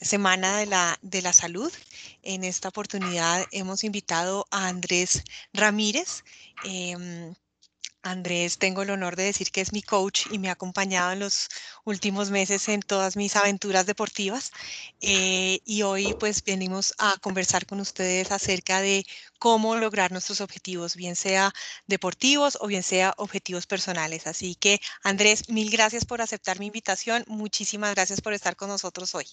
Semana de la, de la Salud. En esta oportunidad hemos invitado a Andrés Ramírez. Em, Andrés, tengo el honor de decir que es mi coach y me ha acompañado en los últimos meses en todas mis aventuras deportivas. Eh, y hoy pues venimos a conversar con ustedes acerca de cómo lograr nuestros objetivos, bien sea deportivos o bien sea objetivos personales. Así que Andrés, mil gracias por aceptar mi invitación. Muchísimas gracias por estar con nosotros hoy.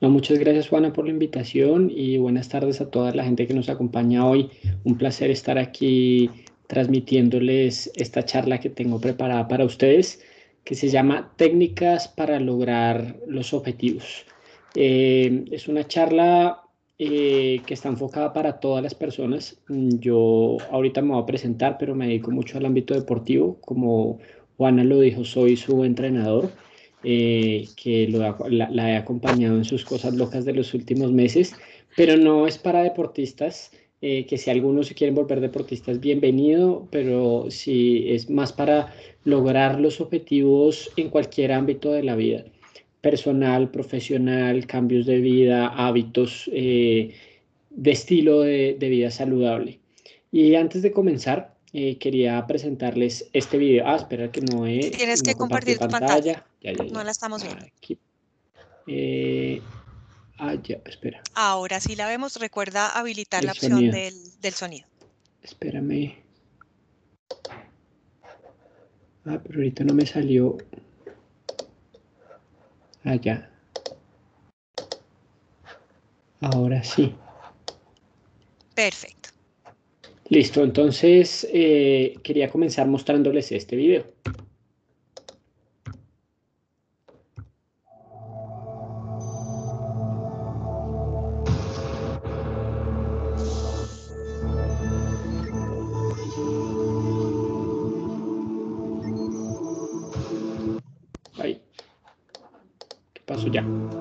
No, muchas gracias Juana por la invitación y buenas tardes a toda la gente que nos acompaña hoy. Un placer estar aquí transmitiéndoles esta charla que tengo preparada para ustedes, que se llama Técnicas para lograr los objetivos. Eh, es una charla eh, que está enfocada para todas las personas. Yo ahorita me voy a presentar, pero me dedico mucho al ámbito deportivo. Como Juana lo dijo, soy su entrenador, eh, que la, la he acompañado en sus cosas locas de los últimos meses, pero no es para deportistas. Eh, que si algunos se quieren volver deportistas, bienvenido, pero si es más para lograr los objetivos en cualquier ámbito de la vida, personal, profesional, cambios de vida, hábitos eh, de estilo de, vida saludable. Y antes de comenzar, eh, quería presentarles este video. Ah, espera que no he... Tienes que compartir tu pantalla. no la estamos viendo. Aquí. Ah, ya, espera. Ahora sí la vemos. Recuerda habilitar la opción del, del, sonido. Espérame. Ah, pero ahorita no me salió. Ah, ya. Ahora sí. Perfecto. Listo, entonces eh, quería comenzar mostrándoles este video. 就这样。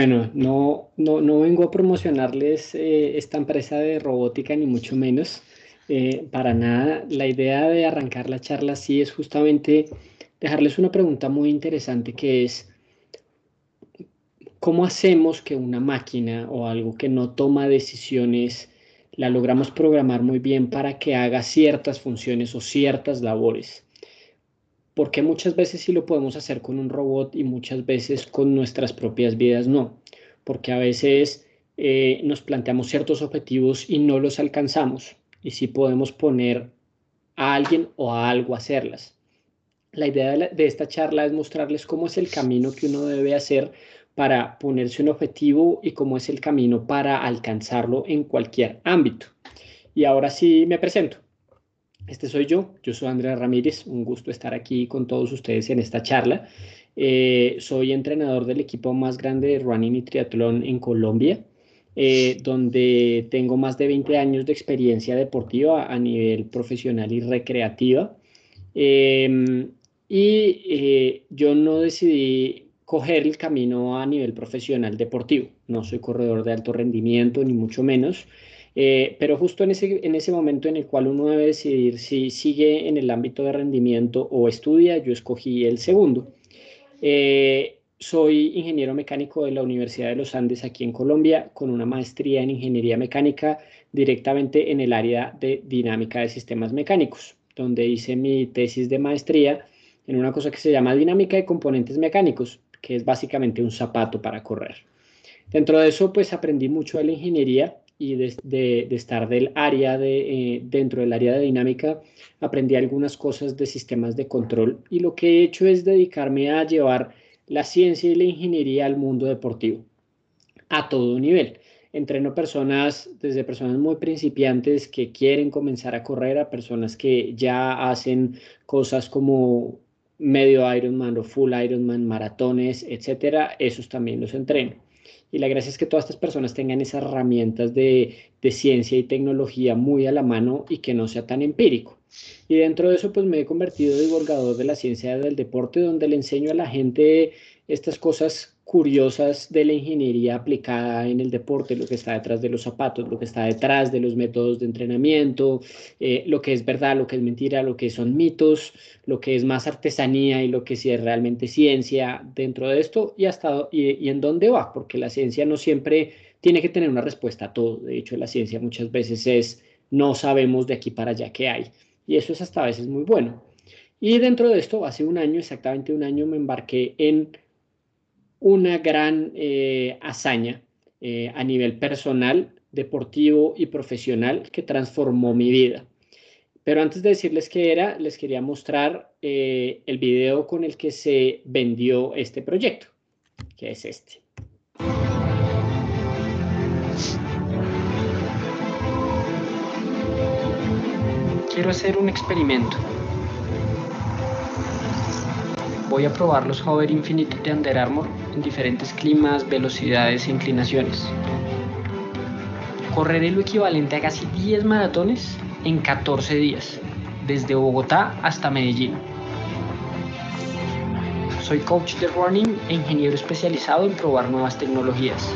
Bueno, no, no, no vengo a promocionarles eh, esta empresa de robótica, ni mucho menos. Eh, para nada. La idea de arrancar la charla sí es justamente dejarles una pregunta muy interesante que es, ¿cómo hacemos que una máquina o algo que no toma decisiones la logramos programar muy bien para que haga ciertas funciones o ciertas labores? Porque muchas veces sí lo podemos hacer con un robot y muchas veces con nuestras propias vidas no. Porque a veces eh, nos planteamos ciertos objetivos y no los alcanzamos. Y sí podemos poner a alguien o a algo a hacerlas. La idea de, esta charla es mostrarles cómo es el camino que uno debe hacer para ponerse un objetivo y cómo es el camino para alcanzarlo en cualquier ámbito. Y ahora sí me presento. Este soy yo, yo soy Andrea Ramírez, un gusto estar aquí con todos ustedes en esta charla. Eh, soy entrenador del equipo más grande de running y triatlón en Colombia, eh, donde tengo más de 20 años de experiencia deportiva a nivel profesional y recreativa. Em, y eh, yo no decidí coger el camino a nivel profesional deportivo. No soy corredor de alto rendimiento, ni mucho menos. Eh, pero justo en ese, en ese momento en el cual uno debe decidir si sigue en el ámbito de rendimiento o estudia, yo escogí el segundo. Eh, soy ingeniero mecánico de la Universidad de los Andes aquí en Colombia, con una maestría en ingeniería mecánica directamente en el área de dinámica de sistemas mecánicos, donde hice mi tesis de maestría en una cosa que se llama dinámica de componentes mecánicos, que es básicamente un zapato para correr. Dentro de eso, pues aprendí mucho de la ingeniería y de, estar del área de, eh, dentro del área de dinámica, aprendí algunas cosas de sistemas de control y lo que he hecho es dedicarme a llevar la ciencia y la ingeniería al mundo deportivo a todo nivel. Entreno personas, desde personas muy principiantes que quieren comenzar a correr a personas que ya hacen cosas como medio Ironman o full Ironman, maratones, etcétera, esos también los entreno. Y la gracia es que todas estas personas tengan esas herramientas de, de, ciencia y tecnología muy a la mano y que no sea tan empírico. Y dentro de eso, pues me he convertido en divulgador de la ciencia del deporte, donde le enseño a la gente estas cosas curiosas de la ingeniería aplicada en el deporte, lo que está detrás de los zapatos, lo que está detrás de los métodos de entrenamiento, eh, lo que es verdad, lo que es mentira, lo que son mitos, lo que es más artesanía y lo que sí es realmente ciencia dentro de esto y hasta y, en dónde va, porque la ciencia no siempre tiene que tener una respuesta a todo. De hecho, la ciencia muchas veces es no sabemos de aquí para allá qué hay y eso es hasta a veces muy bueno. Y dentro de esto, hace un año, exactamente un año, me embarqué en una gran eh, hazaña eh, a nivel personal, deportivo y profesional que transformó mi vida. Pero antes de decirles qué era, les quería mostrar eh, el video con el que se vendió este proyecto, que es este. Quiero hacer un experimento voy a probar los Hover Infinite de Under Armour en diferentes climas, velocidades e inclinaciones. Correré lo equivalente a casi 10 maratones en 14 días, desde Bogotá hasta Medellín. Soy coach de running e ingeniero especializado en probar nuevas tecnologías.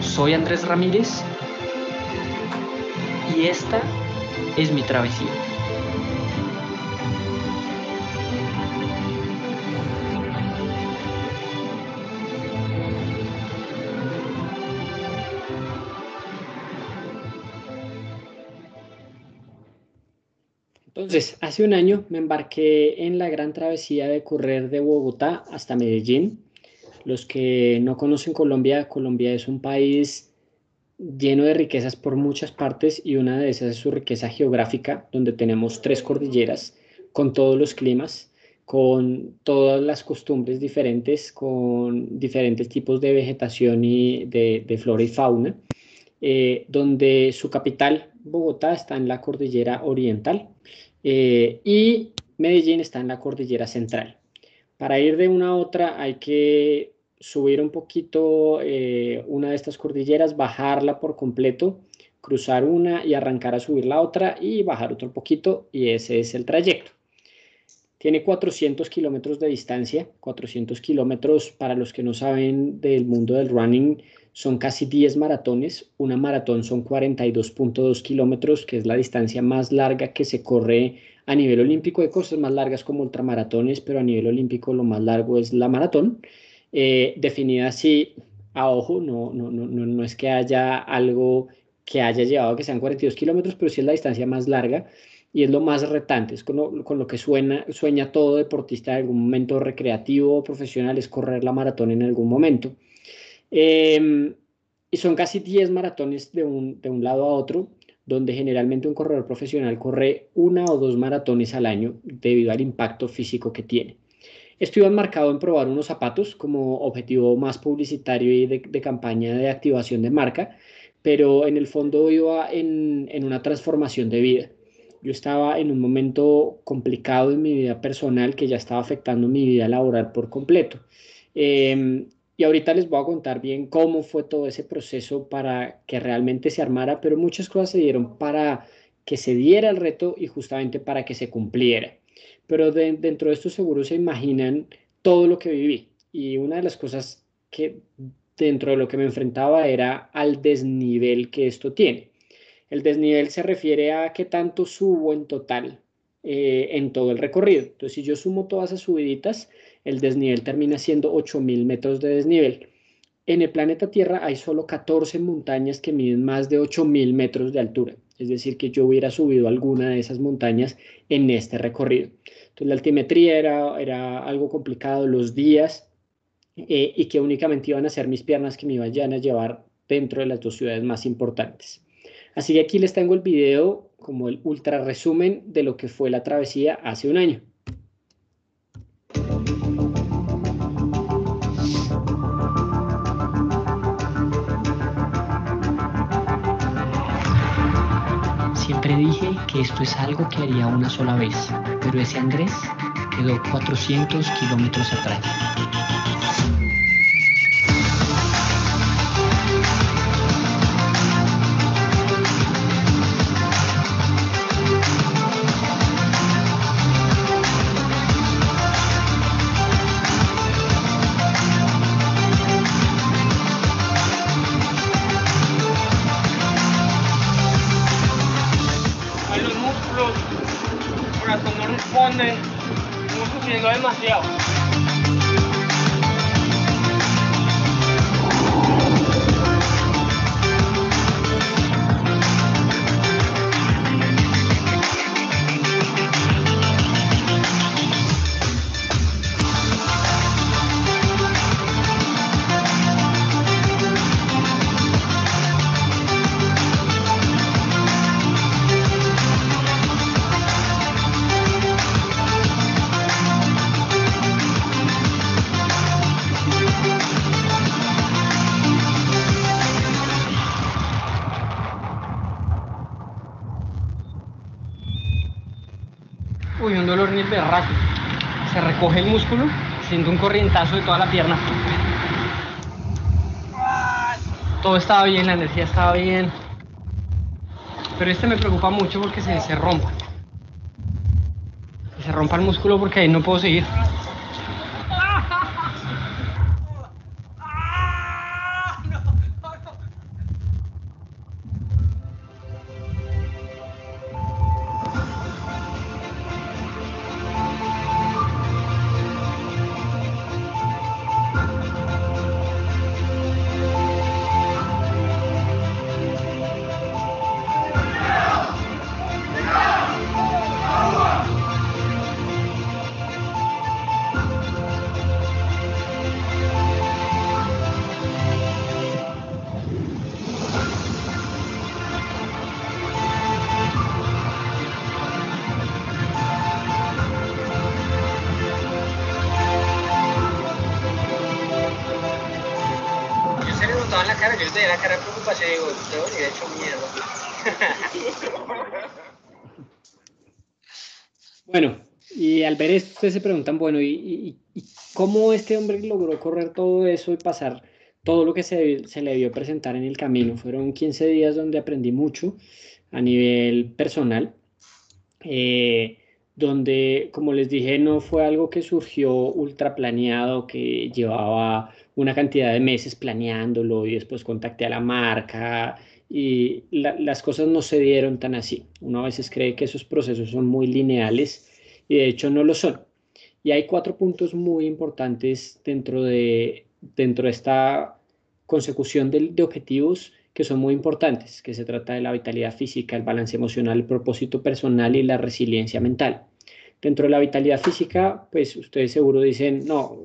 Soy Andrés Ramírez y esta es mi travesía. Entonces, hace un año me embarqué en la gran travesía de correr de Bogotá hasta Medellín. Los que no conocen Colombia, Colombia es un país lleno de riquezas por muchas partes y una de esas es su riqueza geográfica, donde tenemos tres cordilleras con todos los climas, con todas las costumbres diferentes, con diferentes tipos de vegetación y de, flora y fauna, eh, donde su capital, Bogotá, está en la cordillera oriental eh, y Medellín está en la cordillera central. Para ir de una a otra hay que subir un poquito eh, una de estas cordilleras, bajarla por completo, cruzar una y arrancar a subir la otra y bajar otro poquito y ese es el trayecto. Tiene 400 kilómetros de distancia, 400 kilómetros para los que no saben del mundo del running son casi 10 maratones. Una maratón son 42.2 kilómetros, que es la distancia más larga que se corre a nivel olímpico. Hay cosas más largas como ultramaratones, pero a nivel olímpico lo más largo es la maratón. Eh, definida así a ojo, no, no, no, no es que haya algo que haya llevado que sean 42 kilómetros, pero sí es la distancia más larga y es lo más retante, es con lo, con lo que suena, sueña todo deportista en algún momento recreativo o profesional, es correr la maratón en algún momento. Em, y son casi 10 maratones de un, de un lado a otro, donde generalmente un corredor profesional corre una o dos maratones al año debido al impacto físico que tiene. Esto enmarcado en probar unos zapatos como objetivo más publicitario y de, de campaña de activación de marca, pero en el fondo iba en, en una transformación de vida. Yo estaba en un momento complicado en mi vida personal que ya estaba afectando mi vida laboral por completo. Eh, y ahorita les voy a contar bien cómo fue todo ese proceso para que realmente se armara, pero muchas cosas se dieron para que se diera el reto y justamente para que se cumpliera. Pero dentro de esto seguro se imaginan todo lo que viví. Y una de las cosas que dentro de lo que me enfrentaba era al desnivel que esto tiene. El desnivel se refiere a qué tanto subo en total eh, en todo el recorrido. Entonces, si yo sumo todas esas subiditas, el desnivel termina siendo 8.000 metros de desnivel. En el planeta Tierra hay solo 14 montañas que miden más de 8.000 metros de altura. Es decir, que yo hubiera subido alguna de esas montañas en este recorrido. Entonces, la altimetría era, era algo complicado, los días, eh, y que únicamente iban a ser mis piernas que me iban a llevar dentro de las dos ciudades más importantes. Así que aquí les tengo el video como el ultra resumen de lo que fue la travesía hace un año. Siempre dije que esto es algo que haría una sola vez, pero ese Andrés quedó 400 kilómetros atrás. Se siento un corrientazo de toda la pierna. Todo estaba bien, la energía estaba bien. Pero este me preocupa mucho porque se, se rompa. se rompa el músculo porque ahí no puedo seguir. Ustedes se preguntan, bueno, ¿y, cómo este hombre logró correr todo eso y pasar todo lo que se, se, le vio presentar en el camino? Fueron 15 días donde aprendí mucho a nivel personal. Eh, donde, como les dije, no fue algo que surgió ultra planeado, que llevaba una cantidad de meses planeándolo y después contacté a la marca y las cosas no se dieron tan así. Uno a veces cree que esos procesos son muy lineales y de hecho no lo son. Y hay cuatro puntos muy importantes dentro de, dentro de esta consecución de, objetivos que son muy importantes, que se trata de la vitalidad física, el balance emocional, el propósito personal y la resiliencia mental. Dentro de la vitalidad física, pues ustedes seguro dicen, no,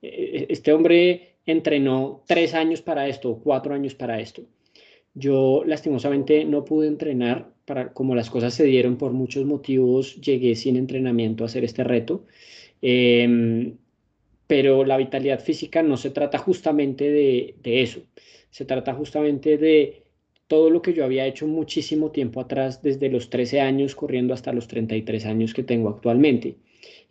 e, e, este hombre entrenó tres años para esto, cuatro años para esto. Yo lastimosamente no pude entrenar para como las cosas se dieron por muchos motivos, llegué sin entrenamiento a hacer este reto. Em, pero la vitalidad física no se trata justamente de, eso, se trata justamente de todo lo que yo había hecho muchísimo tiempo atrás, desde los 13 años corriendo hasta los 33 años que tengo actualmente,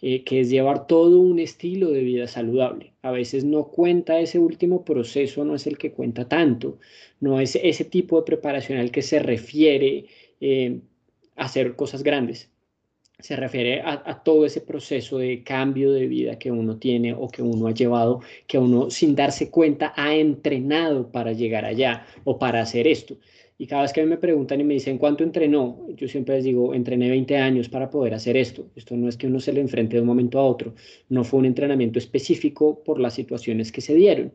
eh, que es llevar todo un estilo de vida saludable. A veces no cuenta ese último proceso, no es el que cuenta tanto, no es ese tipo de preparación al que se refiere eh, hacer cosas grandes se refiere a, todo ese proceso de cambio de vida que uno tiene o que uno ha llevado, que uno sin darse cuenta ha entrenado para llegar allá o para hacer esto. Y cada vez que me preguntan y me dicen cuánto entrenó, yo siempre les digo, entrené 20 años para poder hacer esto. Esto no es que uno se le enfrente de un momento a otro, no fue un entrenamiento específico por las situaciones que se dieron.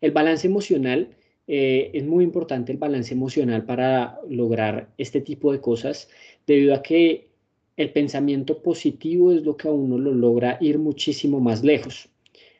El balance emocional, eh, es muy importante el balance emocional para lograr este tipo de cosas, debido a que el pensamiento positivo es lo que a uno lo logra ir muchísimo más lejos.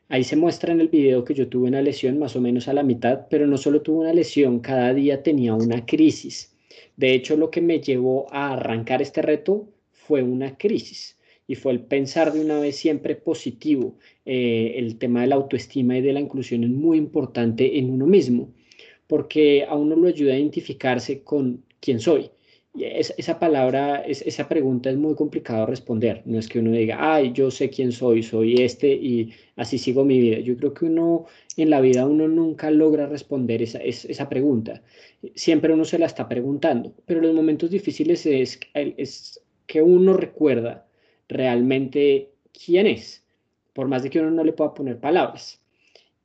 Ahí se muestra en el video que yo tuve una lesión más o menos a la mitad, pero no solo tuve una lesión, cada día tenía una crisis. De hecho, lo que me llevó a arrancar este reto fue una crisis y fue el pensar de una vez siempre positivo. Eh, el tema de la autoestima y de la inclusión es muy importante en uno mismo, porque a uno lo ayuda a identificarse con quién soy esa palabra, esa pregunta es muy complicado responder. No es que uno diga, ay, yo sé quién soy, soy este y así sigo mi vida. Yo creo que uno en la vida uno nunca logra responder esa, esa pregunta. Siempre uno se la está preguntando, pero los momentos difíciles es, es que uno recuerda realmente quién es, por más de que uno no le pueda poner palabras.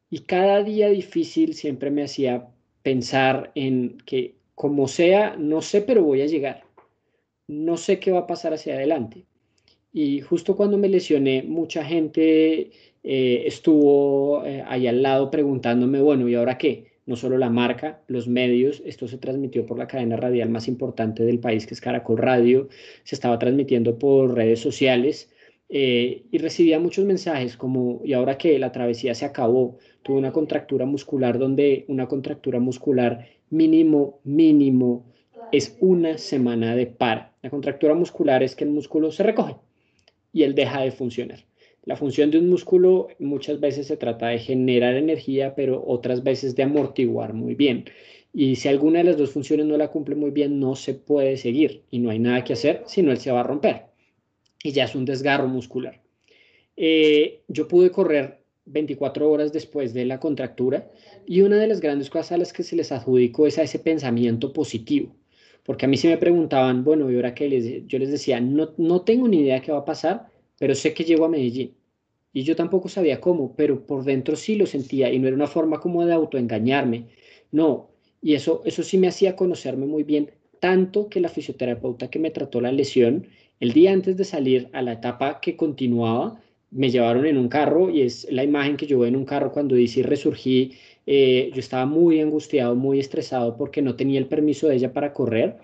Y cada día difícil siempre me hacía pensar en que como sea, no sé, pero voy a llegar. No sé qué va a pasar hacia adelante. Y justo cuando me lesioné, mucha gente eh, estuvo eh, ahí al lado preguntándome, bueno, ¿y ahora qué? No solo la marca, los medios, esto se transmitió por la cadena radial más importante del país, que es Caracol Radio, se estaba transmitiendo por redes sociales eh, y recibía muchos mensajes como, ¿y ahora qué? La travesía se acabó, tuve una contractura muscular donde una contractura muscular mínimo, mínimo, es una semana de par. La contractura muscular es que el músculo se recoge y él deja de funcionar. La función de un músculo muchas veces se trata de generar energía, pero otras veces de amortiguar muy bien. Y si alguna de las dos funciones no la cumple muy bien, no se puede seguir y no hay nada que hacer, sino él se va a romper. Y ya es un desgarro muscular. Eh, yo pude correr 24 horas después de la contractura y una de las grandes cosas a las que se les adjudicó es a ese pensamiento positivo. Porque a mí se me preguntaban, bueno, y ahora que les, yo les decía, no, no tengo ni idea qué va a pasar, pero sé que llego a Medellín. Y yo tampoco sabía cómo, pero por dentro sí lo sentía y no era una forma como de autoengañarme. No, y eso, eso sí me hacía conocerme muy bien, tanto que la fisioterapeuta que me trató la lesión, el día antes de salir a la etapa que continuaba, me llevaron en un carro y es la imagen que yo en un carro cuando dice resurgí. Eh, yo estaba muy angustiado, muy estresado porque no tenía el permiso de ella para correr.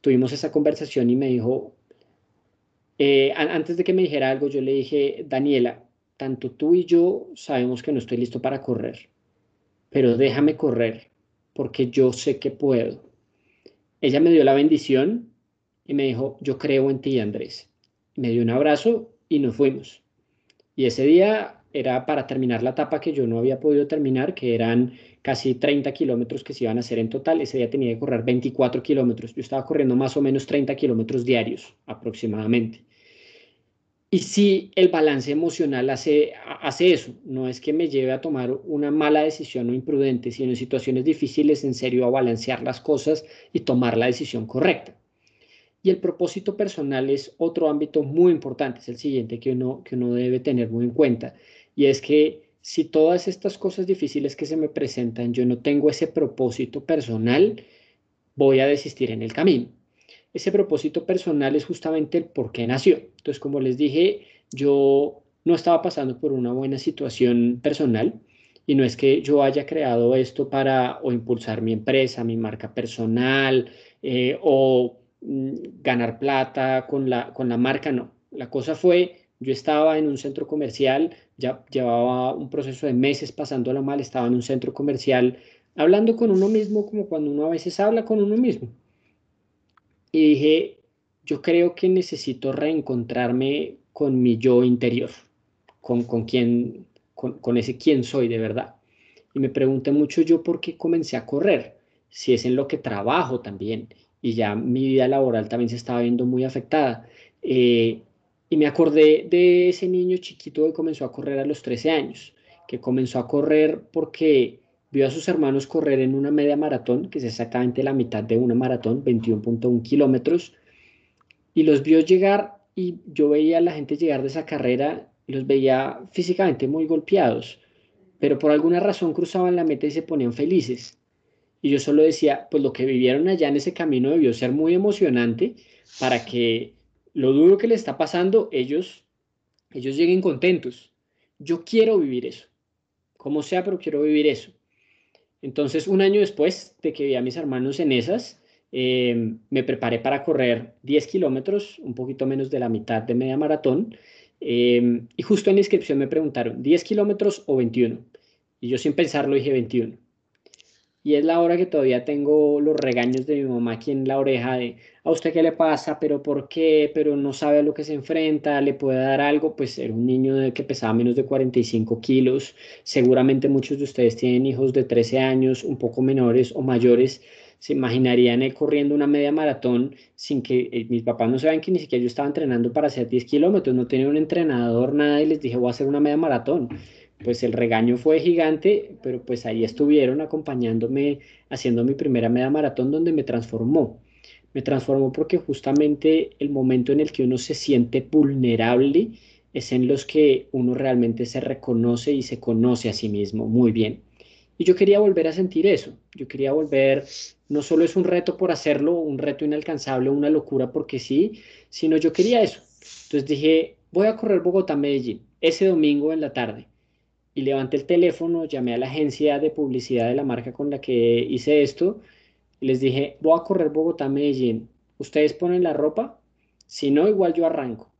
Tuvimos esa conversación y me dijo, eh, antes de que me dijera algo, yo le dije, Daniela, tanto tú y yo sabemos que no estoy listo para correr, pero déjame correr porque yo sé que puedo. Ella me dio la bendición y me dijo, yo creo en ti, Andrés. Me dio un abrazo y nos fuimos. Y ese día era para terminar la etapa que yo no había podido terminar, que eran casi 30 kilómetros que se iban a hacer en total. Ese día tenía que correr 24 kilómetros. Yo estaba corriendo más o menos 30 kilómetros diarios aproximadamente. Y sí, el balance emocional hace, hace eso. No es que me lleve a tomar una mala decisión o imprudente, sino en situaciones difíciles, en serio, a balancear las cosas y tomar la decisión correcta. Y el propósito personal es otro ámbito muy importante, es el siguiente que uno, que uno debe tener muy en cuenta. Y es que si todas estas cosas difíciles que se me presentan, yo no tengo ese propósito personal, voy a desistir en el camino. Ese propósito personal es justamente el por qué nació. Entonces, como les dije, yo no estaba pasando por una buena situación personal y no es que yo haya creado esto para o impulsar mi empresa, mi marca personal eh, o ganar plata con la, con la marca, no. La cosa fue yo estaba en un centro comercial, ya llevaba un proceso de meses pasándolo mal, estaba en un centro comercial hablando con uno mismo como cuando uno a veces habla con uno mismo. Y dije, yo creo que necesito reencontrarme con mi yo interior, con, con, quien, con, con ese quién soy de verdad. Y me pregunté mucho yo por qué comencé a correr, si es en lo que trabajo también, y ya mi vida laboral también se estaba viendo muy afectada. Eh, y me acordé de ese niño chiquito que comenzó a correr a los 13 años, que comenzó a correr porque vio a sus hermanos correr en una media maratón, que es exactamente la mitad de una maratón, 21.1 kilómetros, y los vio llegar y yo veía a la gente llegar de esa carrera los veía físicamente muy golpeados, pero por alguna razón cruzaban la meta y se ponían felices. Y yo solo decía, pues lo que vivieron allá en ese camino debió ser muy emocionante para que lo duro que le está pasando, ellos, ellos lleguen contentos. Yo quiero vivir eso, como sea, pero quiero vivir eso. Entonces, un año después de que vi a mis hermanos en esas, em, me preparé para correr 10 kilómetros, un poquito menos de la mitad de media maratón. Em, y justo en la inscripción me preguntaron, ¿10 kilómetros o 21? Y yo sin pensarlo dije 21. Y es la hora que todavía tengo los regaños de mi mamá aquí en la oreja de, ¿a usted qué le pasa? ¿Pero por qué? ¿Pero no sabe a lo que se enfrenta? ¿Le puede dar algo? Pues era un niño que pesaba menos de 45 kilos. Seguramente muchos de ustedes tienen hijos de 13 años, un poco menores o mayores. Se imaginarían él corriendo una media maratón sin que eh, mis papás no saben que ni siquiera yo estaba entrenando para hacer 10 kilómetros. No tenía un entrenador, nada, y les dije, voy a hacer una media maratón pues el regaño fue gigante, pero pues ahí estuvieron acompañándome haciendo mi primera media maratón donde me transformó. Me transformó porque justamente el momento en el que uno se siente vulnerable es en los que uno realmente se reconoce y se conoce a sí mismo muy bien. Y yo quería volver a sentir eso. Yo quería volver, no solo es un reto por hacerlo, un reto inalcanzable, una locura porque sí, sino yo quería eso. Entonces dije, voy a correr Bogotá-Medellín ese domingo en la tarde y levanté el teléfono, llamé a la agencia de publicidad de la marca con la que hice esto y les dije, voy a correr Bogotá-Medellín, ¿ustedes ponen la ropa? Si no, igual yo arranco.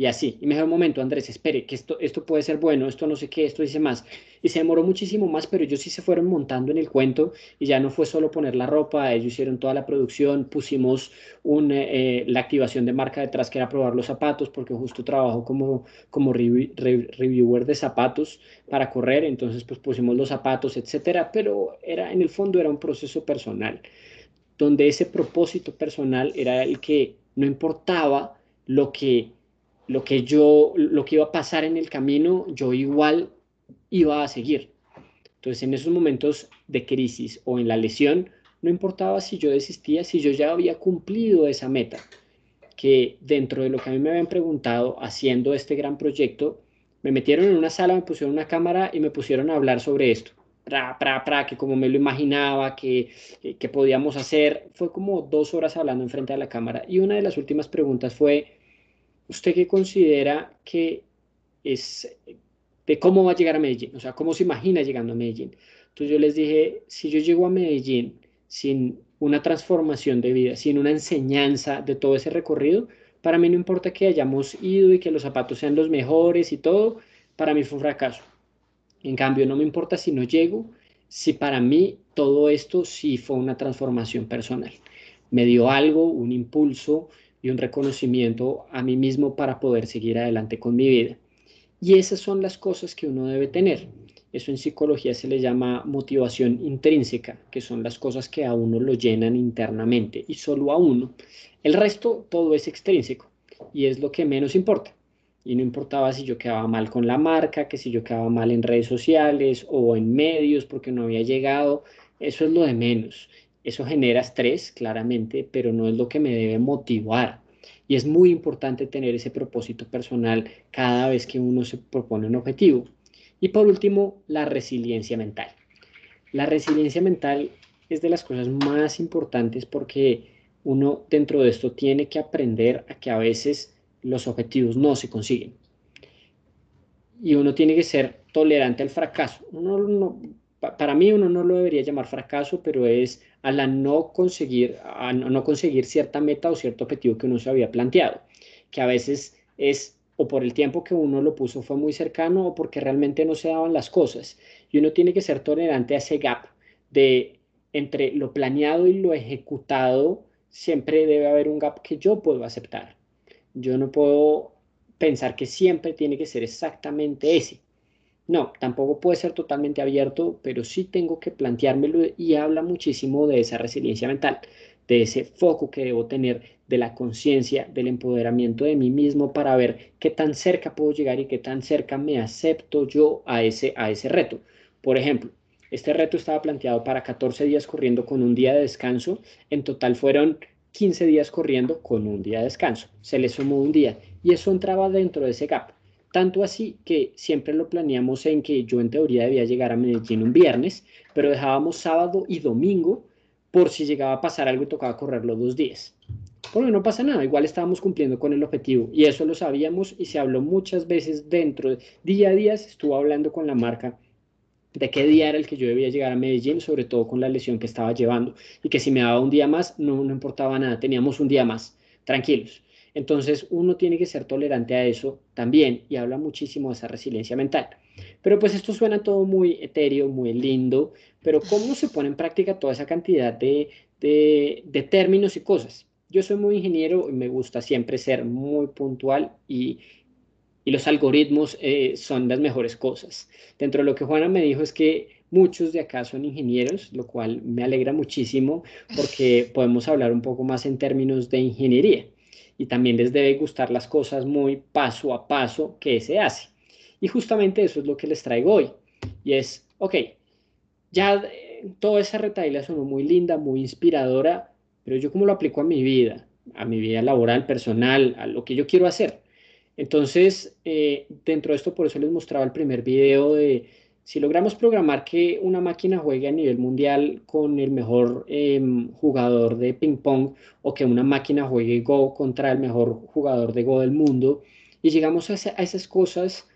Y así, y me dijo un momento, Andrés, espere, que esto, esto puede ser bueno, esto no sé qué, esto dice más. Y se demoró muchísimo más, pero ellos sí se fueron montando en el cuento y ya no fue solo poner la ropa, ellos hicieron toda la producción, pusimos un, eh, la activación de marca detrás que era probar los zapatos, porque justo trabajo como, como reviewer de zapatos para correr, entonces pues pusimos los zapatos, etcétera, pero era, en el fondo era un proceso personal, donde ese propósito personal era el que no importaba lo que lo que yo, lo que iba a pasar en el camino, yo igual iba a seguir. Entonces, en esos momentos de crisis o en la lesión, no importaba si yo desistía, si yo ya había cumplido esa meta, que dentro de lo que a mí me habían preguntado haciendo este gran proyecto, me metieron en una sala, me pusieron una cámara y me pusieron a hablar sobre esto. Pra, pra, pra, que como me lo imaginaba, que, que podíamos hacer. Fue como dos horas hablando enfrente de la cámara. Y una de las últimas preguntas fue, ¿usted qué considera que es de cómo va a llegar a Medellín? O sea, ¿cómo se imagina llegando a Medellín? Entonces yo les dije, si yo llego a Medellín sin una transformación de vida, sin una enseñanza de todo ese recorrido, para mí no importa que hayamos ido y que los zapatos sean los mejores y todo, para mí fue un fracaso. En cambio, no me importa si no llego, si para mí todo esto sí fue una transformación personal. Me dio algo, un impulso, y un reconocimiento a mí mismo para poder seguir adelante con mi vida. Y esas son las cosas que uno debe tener. Eso en psicología se le llama motivación intrínseca, que son las cosas que a uno lo llenan internamente y solo a uno. El resto todo es extrínseco y es lo que menos importa. Y no importaba si yo quedaba mal con la marca, que si yo quedaba mal en redes sociales o en medios porque no había llegado, eso es lo de menos. Eso genera estrés, claramente, pero no es lo que me debe motivar. Y es muy importante tener ese propósito personal cada vez que uno se propone un objetivo. Y por último, la resiliencia mental. La resiliencia mental es de las cosas más importantes porque uno dentro de esto tiene que aprender a que a veces los objetivos no se consiguen. Y uno tiene que ser tolerante al fracaso. para mí uno no lo debería llamar fracaso, pero es a la no conseguir, no conseguir cierta meta o cierto objetivo que uno se había planteado, que a veces es o por el tiempo que uno lo puso fue muy cercano o porque realmente no se daban las cosas. Y uno tiene que ser tolerante a ese gap de entre lo planeado y lo ejecutado, siempre debe haber un gap que yo puedo aceptar. Yo no puedo pensar que siempre tiene que ser exactamente ese. No, tampoco puede ser totalmente abierto, pero sí tengo que planteármelo y habla muchísimo de esa resiliencia mental, de ese foco que debo tener, de la conciencia, del empoderamiento de mí mismo para ver qué tan cerca puedo llegar y qué tan cerca me acepto yo a ese, a ese reto. Por ejemplo, este reto estaba planteado para 14 días corriendo con un día de descanso. En total fueron 15 días corriendo con un día de descanso. Se le sumó un día y eso entraba dentro de ese gap. Tanto así que siempre lo planeamos en que yo en teoría debía llegar a Medellín un viernes, pero dejábamos sábado y domingo por si llegaba a pasar algo y tocaba correrlo dos días. Porque no pasa nada, igual estábamos cumpliendo con el objetivo y eso lo sabíamos y se habló muchas veces dentro, día a día se estuvo hablando con la marca de qué día era el que yo debía llegar a Medellín, sobre todo con la lesión que estaba llevando y que si me daba un día más no, no importaba nada, teníamos un día más, tranquilos. Entonces uno tiene que ser tolerante a eso también y habla muchísimo de esa resiliencia mental. Pero pues esto suena todo muy etéreo, muy lindo, pero ¿cómo se pone en práctica toda esa cantidad de, de, términos y cosas? Yo soy muy ingeniero y me gusta siempre ser muy puntual y, y los algoritmos eh, son las mejores cosas. Dentro de lo que Juana me dijo es que muchos de acá son ingenieros, lo cual me alegra muchísimo porque podemos hablar un poco más en términos de ingeniería y también les debe gustar las cosas muy paso a paso que se hace. Y justamente eso es lo que les traigo hoy. Y es, ok, ya eh, toda esa retaila sonó muy linda, muy inspiradora, pero yo cómo lo aplico a mi vida, a mi vida laboral, personal, a lo que yo quiero hacer. Entonces, eh, dentro de esto, por eso les mostraba el primer video de si logramos programar que una máquina juegue a nivel mundial con el mejor em, jugador de ping pong o que una máquina juegue Go contra el mejor jugador de Go del mundo y llegamos a, esas cosas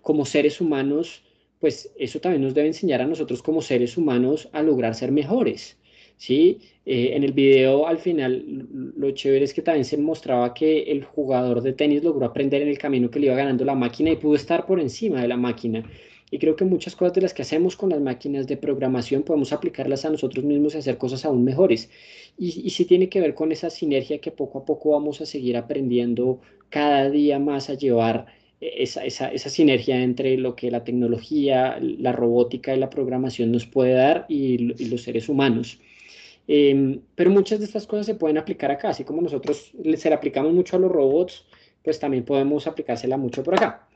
como seres humanos, pues eso también nos debe enseñar a nosotros como seres humanos a lograr ser mejores. ¿sí? Eh, en el video al final lo chévere es que también se mostraba que el jugador de tenis logró aprender en el camino que le iba ganando la máquina y pudo estar por encima de la máquina. Y creo que muchas cosas de las que hacemos con las máquinas de programación podemos aplicarlas a nosotros mismos y hacer cosas aún mejores. Y, y sí tiene que ver con esa sinergia que poco a poco vamos a seguir aprendiendo cada día más a llevar esa, esa, esa, sinergia entre lo que la tecnología, la robótica y la programación nos puede dar y, los seres humanos. Em, pero muchas de estas cosas se pueden aplicar acá, así como nosotros se le aplicamos mucho a los robots, pues también podemos aplicársela mucho por acá.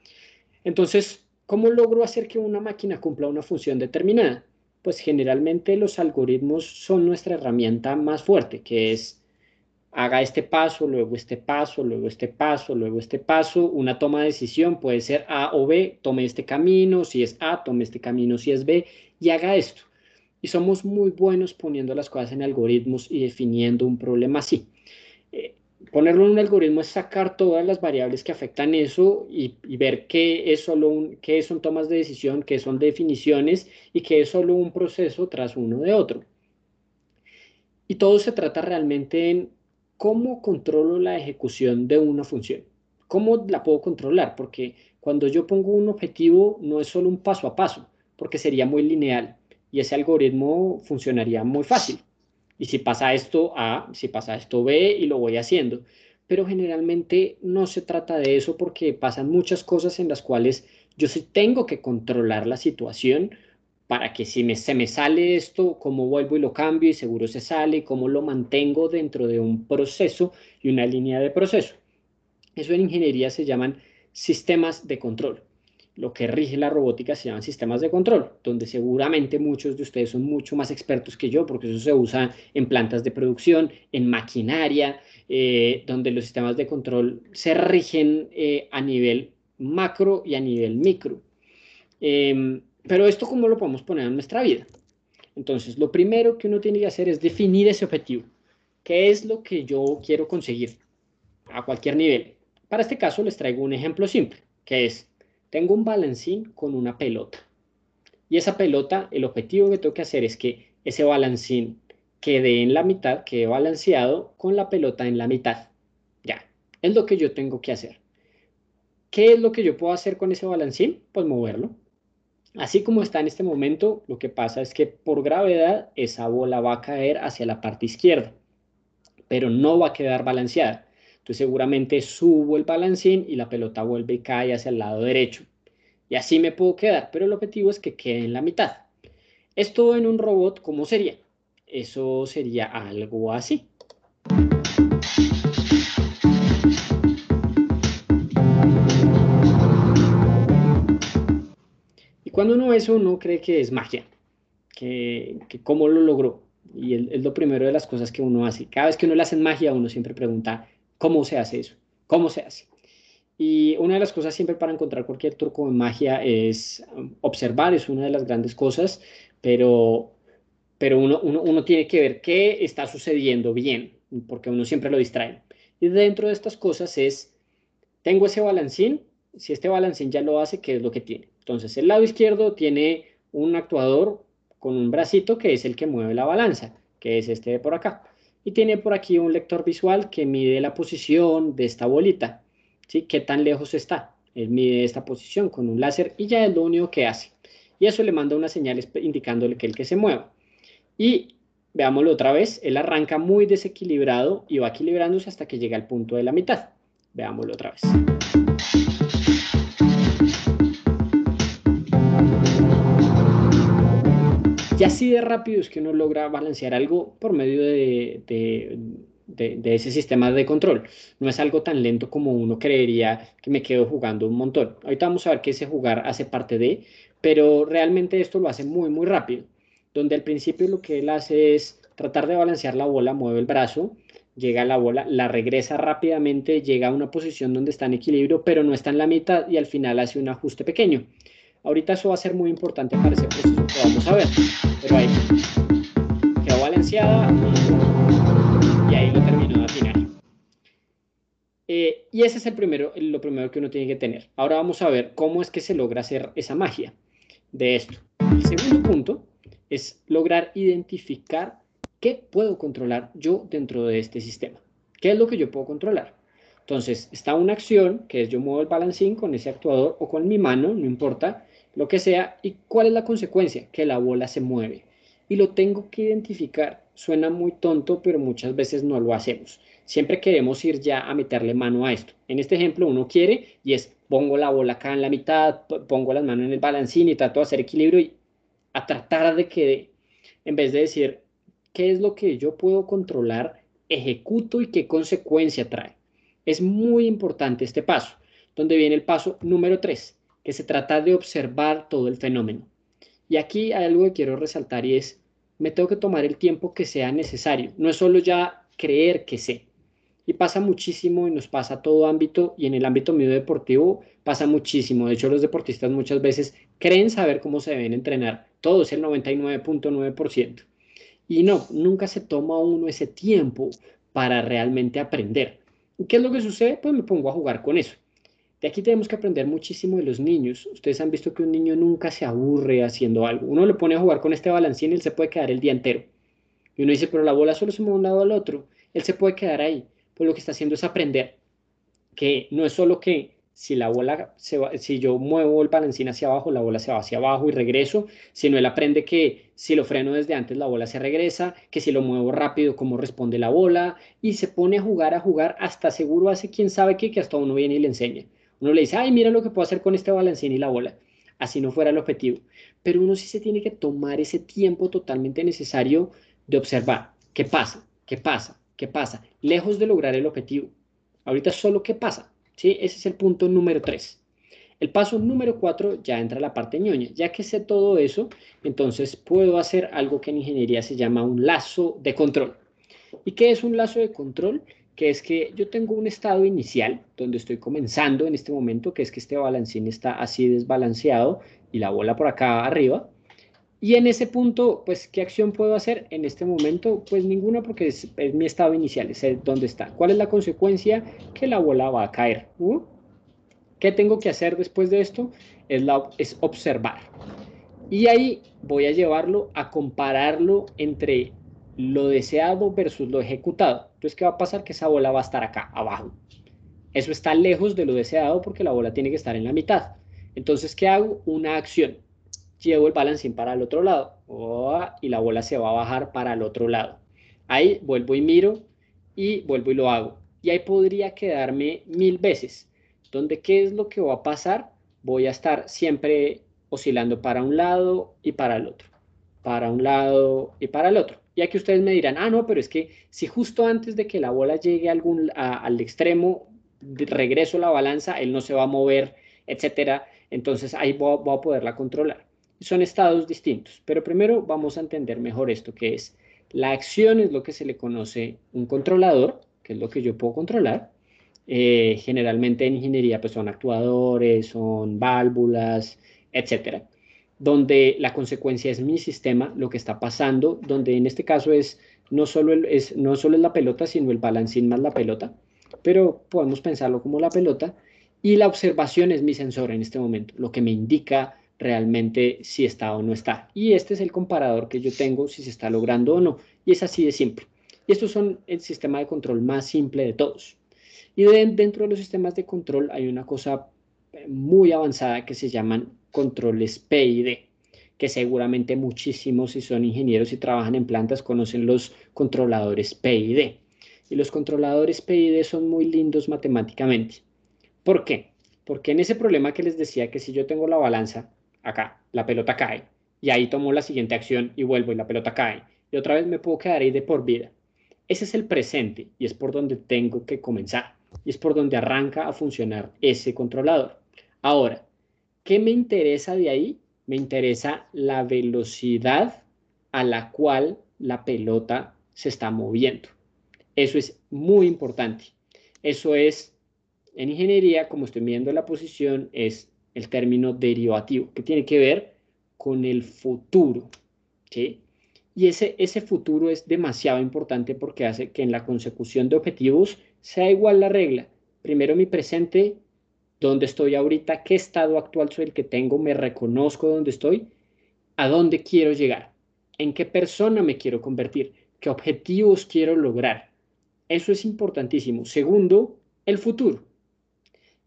Entonces, ¿Cómo logro hacer que una máquina cumpla una función determinada? Pues generalmente los algoritmos son nuestra herramienta más fuerte, que es haga este paso, luego este paso, luego este paso, luego este paso. Una toma de decisión puede ser A o B, tome este camino, si es A, tome este camino, si es B, y haga esto. Y somos muy buenos poniendo las cosas en algoritmos y definiendo un problema así. Eh, ponerlo en un algoritmo es sacar todas las variables que afectan eso y, ver qué es solo un, qué son tomas de decisión, qué son definiciones y qué es solo un proceso tras uno de otro. Y todo se trata realmente en cómo controlo la ejecución de una función. ¿Cómo la puedo controlar? Porque cuando yo pongo un objetivo no es solo un paso a paso, porque sería muy lineal y ese algoritmo funcionaría muy fácil. Y si pasa esto A, si pasa esto B y lo voy haciendo. Pero generalmente no se trata de eso porque pasan muchas cosas en las cuales yo sí tengo que controlar la situación para que si me, se me sale esto, cómo vuelvo y lo cambio y seguro se sale, y cómo lo mantengo dentro de un proceso y una línea de proceso. Eso en ingeniería se llaman sistemas de control. Lo que rige la robótica se llaman sistemas de control, donde seguramente muchos de ustedes son mucho más expertos que yo, porque eso se usa en plantas de producción, en maquinaria, eh, donde los sistemas de control se rigen eh, a nivel macro y a nivel micro. Em, pero esto, ¿cómo lo podemos poner en nuestra vida? Entonces, lo primero que uno tiene que hacer es definir ese objetivo. ¿Qué es lo que yo quiero conseguir a cualquier nivel? Para este caso les traigo un ejemplo simple, que es tengo un balancín con una pelota. Y esa pelota, el objetivo que tengo que hacer es que ese balancín quede en la mitad, quede balanceado con la pelota en la mitad. Ya, es lo que yo tengo que hacer. ¿Qué es lo que yo puedo hacer con ese balancín? Pues moverlo. Así como está en este momento, lo que pasa es que por gravedad esa bola va a caer hacia la parte izquierda, pero no va a quedar balanceada. Entonces seguramente subo el balancín y la pelota vuelve y cae hacia el lado derecho. Y así me puedo quedar, pero el objetivo es que quede en la mitad. Esto en un robot, ¿cómo sería? Eso sería algo así. Y cuando uno ve eso, uno cree que es magia, que, cómo lo logró. Y es lo primero de las cosas que uno hace. Cada vez que uno le hace magia, uno siempre pregunta, ¿Cómo se hace eso? ¿Cómo se hace? Y una de las cosas siempre para encontrar cualquier truco de magia es um, observar, es una de las grandes cosas, pero, pero uno, uno, uno tiene que ver qué está sucediendo bien, porque uno siempre lo distrae. Y dentro de estas cosas es, tengo ese balancín, si este balancín ya lo hace, ¿qué es lo que tiene? Entonces, el lado izquierdo tiene un actuador con un bracito que es el que mueve la balanza, que es este de por acá y tiene por aquí un lector visual que mide la posición de esta bolita, ¿sí? ¿Qué tan lejos está? Él mide esta posición con un láser y ya es lo único que hace. Y eso le manda una señal indicándole que el que se mueva. Y veámoslo otra vez, él arranca muy desequilibrado y va equilibrándose hasta que llega al punto de la mitad. Veámoslo otra vez. Y así de rápido es que uno logra balancear algo por medio de, ese sistema de control. No es algo tan lento como uno creería que me quedo jugando un montón. Ahorita vamos a ver que ese jugar hace parte de, pero realmente esto lo hace muy, muy rápido. Donde al principio lo que él hace es tratar de balancear la bola, mueve el brazo, llega a la bola, la regresa rápidamente, llega a una posición donde está en equilibrio, pero no está en la mitad y al final hace un ajuste pequeño. Ahorita eso va a ser muy importante para ese proceso que vamos a ver. Pero ahí quedó balanceada y ahí lo terminó de afinar. Eh, y ese es el primero, lo primero que uno tiene que tener. Ahora vamos a ver cómo es que se logra hacer esa magia de esto. El segundo punto es lograr identificar qué puedo controlar yo dentro de este sistema. ¿Qué es lo que yo puedo controlar? Entonces, está una acción, que es yo muevo el balancín con ese actuador o con mi mano, no importa, lo que sea, y cuál es la consecuencia, que la bola se mueve. Y lo tengo que identificar. Suena muy tonto, pero muchas veces no lo hacemos. Siempre queremos ir ya a meterle mano a esto. En este ejemplo uno quiere y es pongo la bola acá en la mitad, pongo las manos en el balancín y trato de hacer equilibrio y a tratar de que, en vez de decir, ¿qué es lo que yo puedo controlar? Ejecuto y qué consecuencia trae. Es muy importante este paso, donde viene el paso número 3 que se trata de observar todo el fenómeno. Y aquí hay algo que quiero resaltar y es, me tengo que tomar el tiempo que sea necesario. No es solo ya creer que sé. Y pasa muchísimo y nos pasa a todo ámbito y en el ámbito medio deportivo pasa muchísimo. De hecho, los deportistas muchas veces creen saber cómo se deben entrenar. Todo es el 99.9%. Y no, nunca se toma uno ese tiempo para realmente aprender. ¿Y qué es lo que sucede? Pues me pongo a jugar con eso. De aquí tenemos que aprender muchísimo de los niños. Ustedes han visto que un niño nunca se aburre haciendo algo. Uno le pone a jugar con este balancín y él se puede quedar el día entero. Y uno dice, pero la bola solo se mueve de un lado al otro. Él se puede quedar ahí. Pues lo que está haciendo es aprender que no es solo que si la bola se va, si yo muevo el balancín hacia abajo, la bola se va hacia abajo y regreso, sino él aprende que si lo freno desde antes, la bola se regresa, que si lo muevo rápido, cómo responde la bola, y se pone a jugar, a jugar, hasta seguro hace quién sabe qué, que hasta uno viene y le enseña. Uno le dice, ay, mira lo que puedo hacer con este balancín y la bola. Así no fuera el objetivo. Pero uno sí se tiene que tomar ese tiempo totalmente necesario de observar qué pasa, qué pasa, qué pasa, lejos de lograr el objetivo. Ahorita solo qué pasa. ¿sí? Ese es el punto número tres. El paso número cuatro ya entra la parte ñoña. Ya que sé todo eso, entonces puedo hacer algo que en ingeniería se llama un lazo de control. ¿Y qué es un lazo de control? Que es que yo tengo un estado inicial donde estoy comenzando en este momento, que es que este balancín está así desbalanceado y la bola por acá arriba. Y en ese punto, pues, ¿qué acción puedo hacer en este momento? Pues ninguna porque es, mi estado inicial, es donde está. ¿Cuál es la consecuencia? Que la bola va a caer. ¿Uh? ¿Qué tengo que hacer después de esto? Es, la, es observar. Y ahí voy a llevarlo a compararlo entre lo deseado versus lo ejecutado. Entonces, ¿qué va a pasar? Que esa bola va a estar acá, abajo. Eso está lejos de lo deseado porque la bola tiene que estar en la mitad. Entonces, ¿qué hago? Una acción llevo el balancín para el otro lado y la bola se va a bajar para el otro lado. Ahí vuelvo y miro y vuelvo y lo hago. Y ahí podría quedarme mil veces. Donde, ¿qué es lo que va a pasar? Voy a estar siempre oscilando para un lado y para el otro. Para un lado y para el otro. Y aquí ustedes me dirán, ah, no, pero es que si justo antes de que la bola llegue algún, al extremo, regreso la balanza, él no se va a mover, etcétera. Entonces ahí voy a poderla controlar son estados distintos. Pero primero vamos a entender mejor esto, que es la acción es lo que se le conoce un controlador, que es lo que yo puedo controlar. Eh, generalmente en ingeniería pues son actuadores, son válvulas, etcétera, donde la consecuencia es mi sistema, lo que está pasando, donde en este caso es no solo, es, no solo es la pelota, sino el balancín más la pelota, pero podemos pensarlo como la pelota, y la observación es mi sensor en este momento, lo que me indica realmente si está o no está. Y este es el comparador que yo tengo si se está logrando o no. Y es así de simple. Y estos son el sistema de control más simple de todos. Y dentro de los sistemas de control hay una cosa eh, muy avanzada que se llaman controles PID, que seguramente muchísimos si son ingenieros y trabajan en plantas conocen los controladores PID. Y los controladores PID son muy lindos matemáticamente. ¿Por qué? Porque en ese problema que les decía que si yo tengo la balanza acá, la pelota cae, y ahí tomo la siguiente acción y vuelvo y la pelota cae, y otra vez me puedo quedar ahí de por vida. Ese es el presente y es por donde tengo que comenzar, y es por donde arranca a funcionar ese controlador. Ahora, ¿qué me interesa de ahí? Me interesa la velocidad a la cual la pelota se está moviendo. Eso es muy importante. Eso es, en ingeniería, como estoy viendo la posición, es el término derivativo, que tiene que ver con el futuro. ¿sí? Y ese, ese futuro es demasiado importante porque hace que en la consecución de objetivos sea igual la regla. Primero mi presente, dónde estoy ahorita, qué estado actual soy el que tengo, me reconozco dónde estoy, a dónde quiero llegar, en qué persona me quiero convertir, qué objetivos quiero lograr. Eso es importantísimo. Segundo, el futuro.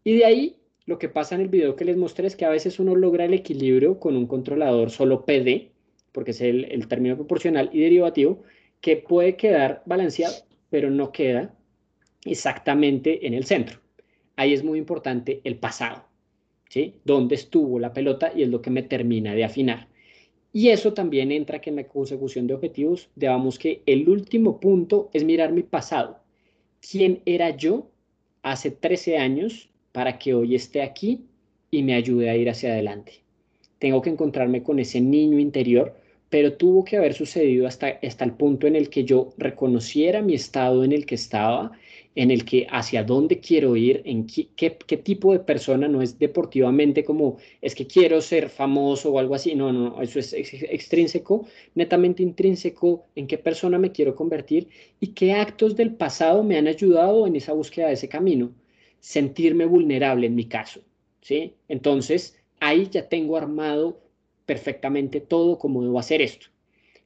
Y de ahí lo que pasa en el video que les mostré es que a veces uno logra el equilibrio con un controlador solo PD, porque es el, término proporcional y derivativo, que puede quedar balanceado, pero no queda exactamente en el centro. Ahí es muy importante el pasado, ¿sí? Dónde estuvo la pelota y es lo que me termina de afinar. Y eso también entra en la consecución de objetivos, digamos que el último punto es mirar mi pasado. ¿Quién era yo hace 13 años para que hoy esté aquí y me ayude a ir hacia adelante. Tengo que encontrarme con ese niño interior, pero tuvo que haber sucedido hasta, hasta el punto en el que yo reconociera mi estado en el que estaba, en el que hacia dónde quiero ir, en qué, qué, tipo de persona, no es deportivamente como es que quiero ser famoso o algo así, no, no, eso es extrínseco, netamente intrínseco, en qué persona me quiero convertir y qué actos del pasado me han ayudado en esa búsqueda de ese camino sentirme vulnerable en mi caso, ¿sí? Entonces, ahí ya tengo armado perfectamente todo como debo hacer esto.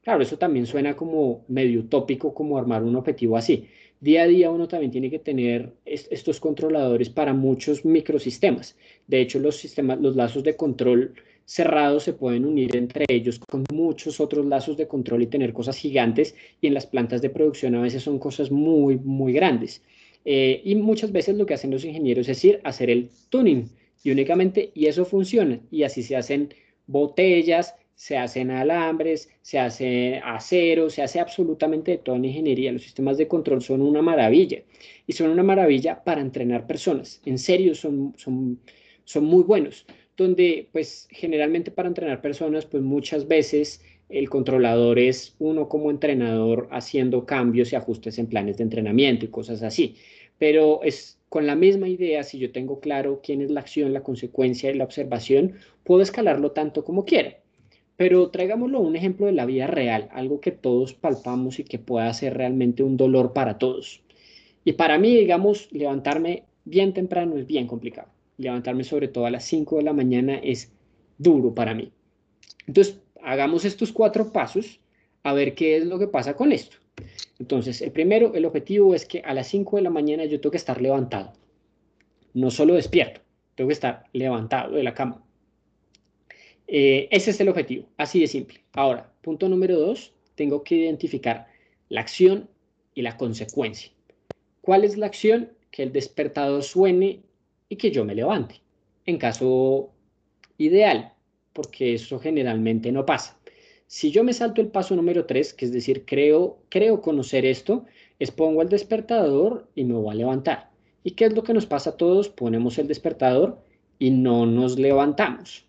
Claro, eso también suena como medio utópico, como armar un objetivo así. Día a día uno también tiene que tener estos controladores para muchos microsistemas. De hecho, los sistemas, los lazos de control cerrados se pueden unir entre ellos con muchos otros lazos de control y tener cosas gigantes. Y en las plantas de producción a veces son cosas muy, muy grandes. Eh, y muchas veces lo que hacen los ingenieros es ir a hacer el tuning y únicamente, y eso funciona. Y así se hacen botellas, se hacen alambres, se hace acero, se hace absolutamente de todo en ingeniería. Los sistemas de control son una maravilla y son una maravilla para entrenar personas. En serio, son, son son muy buenos, donde pues generalmente para entrenar personas pues muchas veces el controlador es uno como entrenador haciendo cambios y ajustes en planes de entrenamiento y cosas así, pero es con la misma idea, si yo tengo claro quién es la acción, la consecuencia y la observación, puedo escalarlo tanto como quiera. Pero traigámoslo un ejemplo de la vida real, algo que todos palpamos y que pueda ser realmente un dolor para todos. Y para mí, digamos, levantarme bien temprano es bien complicado. Levantarme sobre todo a las 5 de la mañana es duro para mí. Entonces, hagamos estos cuatro pasos a ver qué es lo que pasa con esto. Entonces, el primero, el objetivo es que a las 5 de la mañana yo tengo que estar levantado. No solo despierto, tengo que estar levantado de la cama. Eh, ese es el objetivo, así de simple. Ahora, punto número dos, tengo que identificar la acción y la consecuencia. ¿Cuál es la acción? Que el despertador suene y que yo me levante. En caso ideal, porque eso generalmente no pasa. Si yo me salto el paso número tres, que es decir, creo, creo conocer esto, es pongo el despertador y me voy a levantar. ¿Y qué es lo que nos pasa a todos? Ponemos el despertador y no nos levantamos.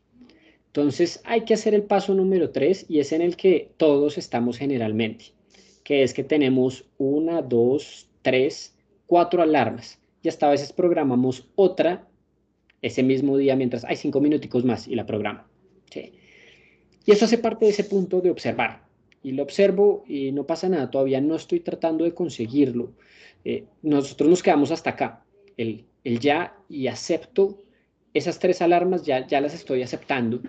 Entonces hay que hacer el paso número tres y es en el que todos estamos generalmente, que es que tenemos una, dos, tres, cuatro alarmas y hasta a veces programamos otra ese mismo día mientras hay cinco minuticos más y la programa. Y eso hace parte de ese punto de observar. Y lo observo y no pasa nada, todavía no estoy tratando de conseguirlo. Eh, nosotros nos quedamos hasta acá, el, el ya y acepto esas tres alarmas ya, ya las estoy aceptando,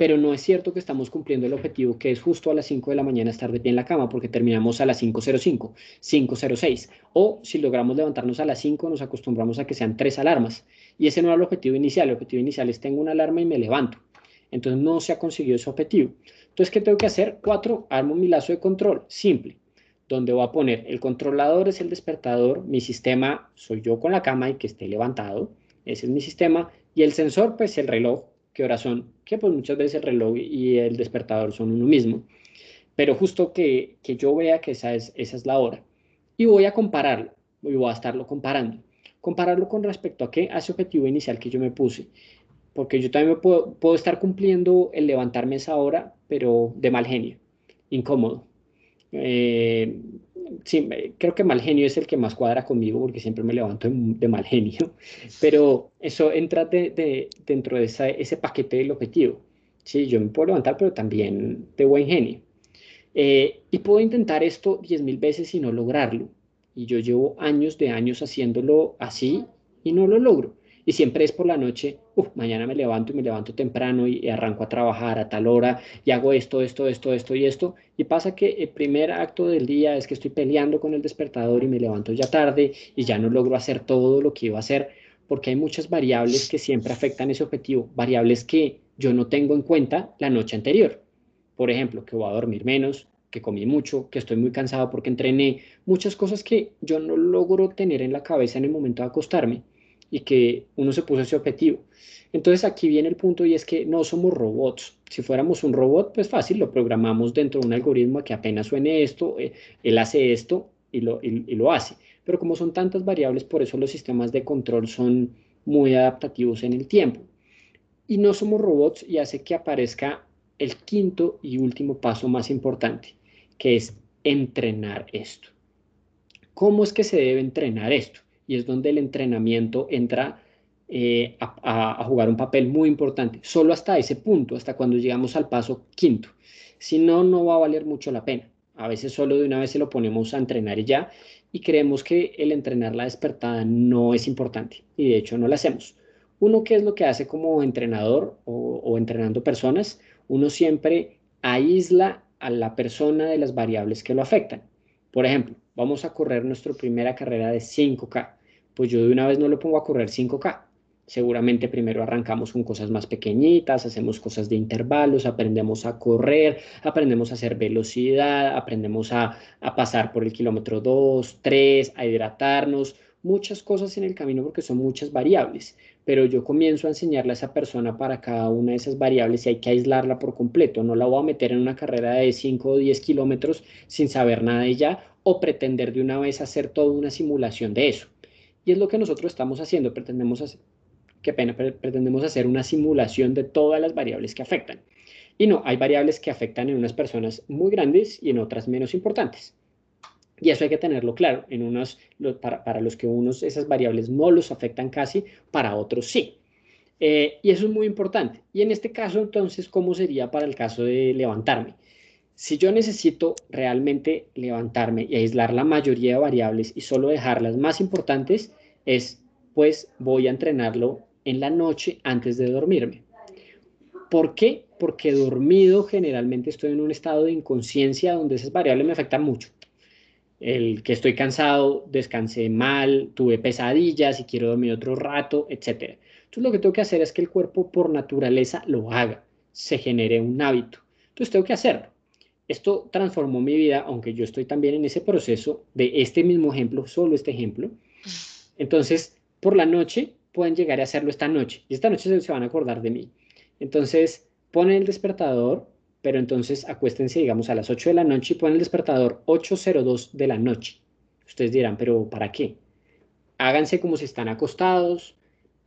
pero no es cierto que estamos cumpliendo el objetivo que es justo a las 5 de la mañana estar de pie en la cama porque terminamos a las 5.05, 5.06 o si logramos levantarnos a las 5 nos acostumbramos a que sean tres alarmas y ese no era el objetivo inicial, el objetivo inicial es tengo una alarma y me levanto, entonces no se ha conseguido ese objetivo. Entonces, ¿qué tengo que hacer? Cuatro, armo mi lazo de control, simple, donde voy a poner el controlador es el despertador, mi sistema soy yo con la cama y que esté levantado, ese es mi sistema, y el sensor, pues el reloj, ¿qué horas son? Que pues muchas veces el reloj y el despertador son uno mismo. Pero justo que, que yo vea que esa es, esa es la hora. Y voy a compararlo, y voy a estarlo comparando. Compararlo con respecto a qué, a ese objetivo inicial que yo me puse. Porque yo también puedo, puedo estar cumpliendo el levantarme esa hora, pero de mal genio, incómodo. Eh, sí, creo que mal genio es el que más cuadra conmigo porque siempre me levanto de, mal genio, pero eso entra de, dentro de ese paquete del objetivo. Sí, yo me puedo levantar, pero también de buen genio. Eh, y puedo intentar esto 10.000 veces y no lograrlo. Y yo llevo años de años haciéndolo así y no lo logro y siempre es por la noche, mañana me levanto y me levanto temprano y, arranco a trabajar a tal hora y hago esto, esto, esto, esto y esto. Y pasa que el primer acto del día es que estoy peleando con el despertador y me levanto ya tarde y ya no logro hacer todo lo que iba a hacer porque hay muchas variables que siempre afectan ese objetivo, variables que yo no tengo en cuenta la noche anterior. Por ejemplo, que voy a dormir menos, que comí mucho, que estoy muy cansado porque entrené, muchas cosas que yo no logro tener en la cabeza en el momento de acostarme y que uno se puso ese objetivo. Entonces aquí viene el punto y es que no somos robots. Si fuéramos un robot, pues fácil, lo programamos dentro de un algoritmo que apenas suene esto, eh, él hace esto y lo, y lo hace. Pero como son tantas variables, por eso los sistemas de control son muy adaptativos en el tiempo. Y no somos robots y hace que aparezca el quinto y último paso más importante, que es entrenar esto. ¿Cómo es que se debe entrenar esto? Y es donde el entrenamiento entra eh, a, jugar un papel muy importante. Solo hasta ese punto, hasta cuando llegamos al paso quinto. Si no, no va a valer mucho la pena. A veces solo de una vez se lo ponemos a entrenar y ya, y creemos que el entrenar la despertada no es importante, y de hecho no lo hacemos. Uno, ¿qué es lo que hace como entrenador o, o entrenando personas? Uno siempre aísla a la persona de las variables que lo afectan. Por ejemplo, vamos a correr nuestra primera carrera de 5K pues yo de una vez no lo pongo a correr 5K. Seguramente primero arrancamos con cosas más pequeñitas, hacemos cosas de intervalos, aprendemos a correr, aprendemos a hacer velocidad, aprendemos a, pasar por el kilómetro 2, 3, a hidratarnos, muchas cosas en el camino porque son muchas variables, pero yo comienzo a enseñarle a esa persona para cada una de esas variables y hay que aislarla por completo. No la voy a meter en una carrera de 5 o 10 kilómetros sin saber nada de ella o pretender de una vez hacer toda una simulación de eso. Y es lo que nosotros estamos haciendo, pretendemos hacer, qué pretendemos hacer una simulación de todas las variables que afectan. Y no, hay variables que afectan en unas personas muy grandes y en otras menos importantes. Y eso hay que tenerlo claro. En unos, para, los que unos esas variables no los afectan casi, para otros sí. Eh, y eso es muy importante. Y en este caso, entonces, ¿cómo sería para el caso de levantarme? Si yo necesito realmente levantarme y aislar la mayoría de variables y solo dejar las más importantes, es pues voy a entrenarlo en la noche antes de dormirme. ¿Por qué? Porque dormido generalmente estoy en un estado de inconsciencia donde esas variables me afectan mucho. El que estoy cansado, descansé mal, tuve pesadillas y quiero dormir otro rato, etc. Entonces lo que tengo que hacer es que el cuerpo por naturaleza lo haga, se genere un hábito. Entonces tengo que hacerlo. Esto transformó mi vida, aunque yo estoy también en ese proceso de este mismo ejemplo, solo este ejemplo. Entonces, por la noche pueden llegar a hacerlo esta noche y esta noche se van a acordar de mí. Entonces, ponen el despertador, pero entonces acuéstense, digamos, a las 8 de la noche y ponen el despertador 8.02 de la noche. Ustedes dirán, pero ¿para qué? Háganse como si están acostados,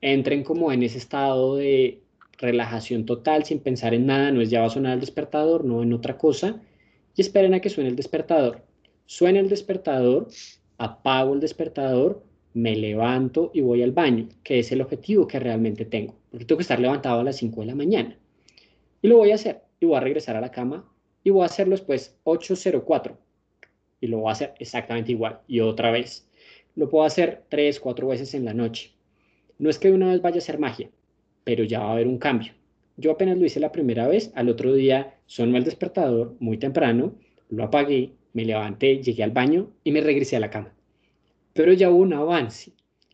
entren como en ese estado de relajación total, sin pensar en nada, no es ya va a sonar el despertador, no en otra cosa, y esperen a que suene el despertador. Suena el despertador, apago el despertador, me levanto y voy al baño, que es el objetivo que realmente tengo, porque tengo que estar levantado a las 5 de la mañana. Y lo voy a hacer, y voy a regresar a la cama, y voy a hacerlo después 8.04, y lo voy a hacer exactamente igual, y otra vez. Lo puedo hacer 3, 4 veces en la noche. No es que de una vez vaya a ser magia, pero ya va a haber un cambio. Yo apenas lo hice la primera vez, al otro día sonó el despertador muy temprano, lo apagué, me levanté, llegué al baño y me regresé a la cama pero ya hubo un avance.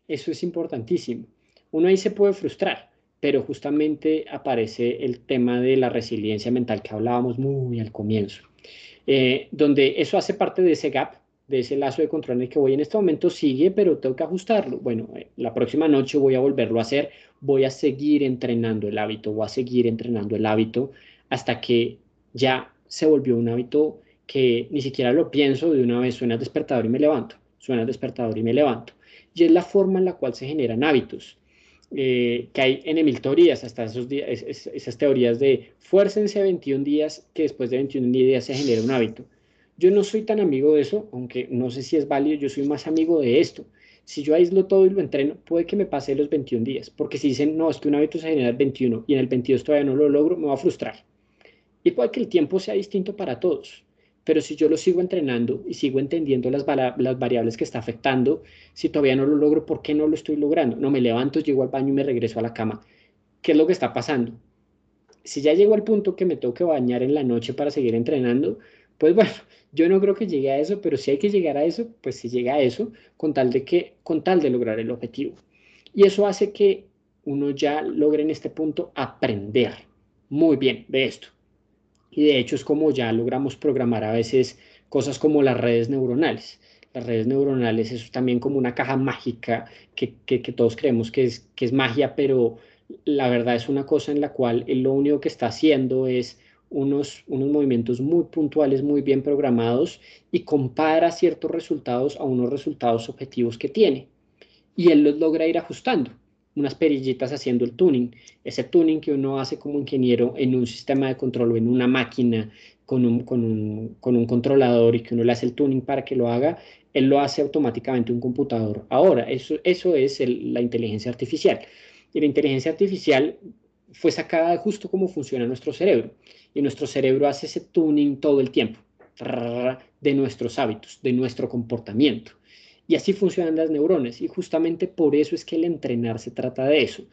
Eso es importantísimo. Uno ahí se puede frustrar, pero justamente aparece el tema de la resiliencia mental que hablábamos muy al comienzo, eh, donde eso hace parte de ese gap, de ese lazo de control en el que voy en este momento sigue, pero tengo que ajustarlo. Bueno, eh, la próxima noche voy a volverlo a hacer, voy a seguir entrenando el hábito, voy a seguir entrenando el hábito hasta que ya se volvió un hábito que ni siquiera lo pienso, de una vez suena el despertador y me levanto suena el despertador y me levanto. Y es la forma en la cual se generan hábitos. Eh, que hay en mil teorías, hasta esos días, esas teorías de fuércense 21 días, que después de 21 días se genera un hábito. Yo no soy tan amigo de eso, aunque no sé si es válido, yo soy más amigo de esto. Si yo aíslo todo y lo entreno, puede que me pase los 21 días, porque si dicen, no, es que un hábito se genera el 21 y en el 22 todavía no lo logro, me va a frustrar. Y puede que el tiempo sea distinto para todos. Pero si yo lo sigo entrenando y sigo entendiendo las, variables que está afectando, si todavía no lo logro, ¿por qué no lo estoy logrando? No, me levanto, llego al baño y me regreso a la cama. ¿Qué es lo que está pasando? Si ya llego al punto que me tengo que bañar en la noche para seguir entrenando, pues bueno, yo no creo que llegue a eso, pero si hay que llegar a eso, pues se llega a eso con tal de que, con tal de lograr el objetivo. Y eso hace que uno ya logre en este punto aprender muy bien de esto. Y de hecho es como ya logramos programar a veces cosas como las redes neuronales. Las redes neuronales es también como una caja mágica que, que, todos creemos que es, que es magia, pero la verdad es una cosa en la cual él lo único que está haciendo es unos, unos movimientos muy puntuales, muy bien programados y compara ciertos resultados a unos resultados objetivos que tiene. Y él los logra ir ajustando unas perillitas haciendo el tuning. Ese tuning que uno hace como ingeniero en un sistema de control o en una máquina con un, con un, con un controlador y que uno le hace el tuning para que lo haga, él lo hace automáticamente un computador. Ahora, eso, eso es la inteligencia artificial. Y la inteligencia artificial fue sacada justo como funciona nuestro cerebro. Y nuestro cerebro hace ese tuning todo el tiempo de nuestros hábitos, de nuestro comportamiento. Y así funcionan las neuronas y justamente por eso es que el entrenar se trata de eso.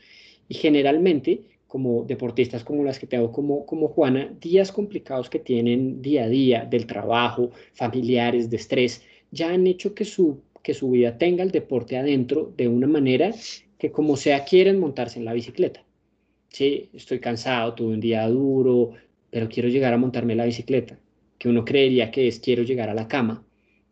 Y generalmente, como deportistas como las que tengo como, como Juana, días complicados que tienen día a día del trabajo, familiares, de estrés, ya han hecho que su, que su vida tenga el deporte adentro de una manera que como sea quieren montarse en la bicicleta. Sí, estoy cansado, tuve un día duro, pero quiero llegar a montarme la bicicleta, que uno creería que es quiero llegar a la cama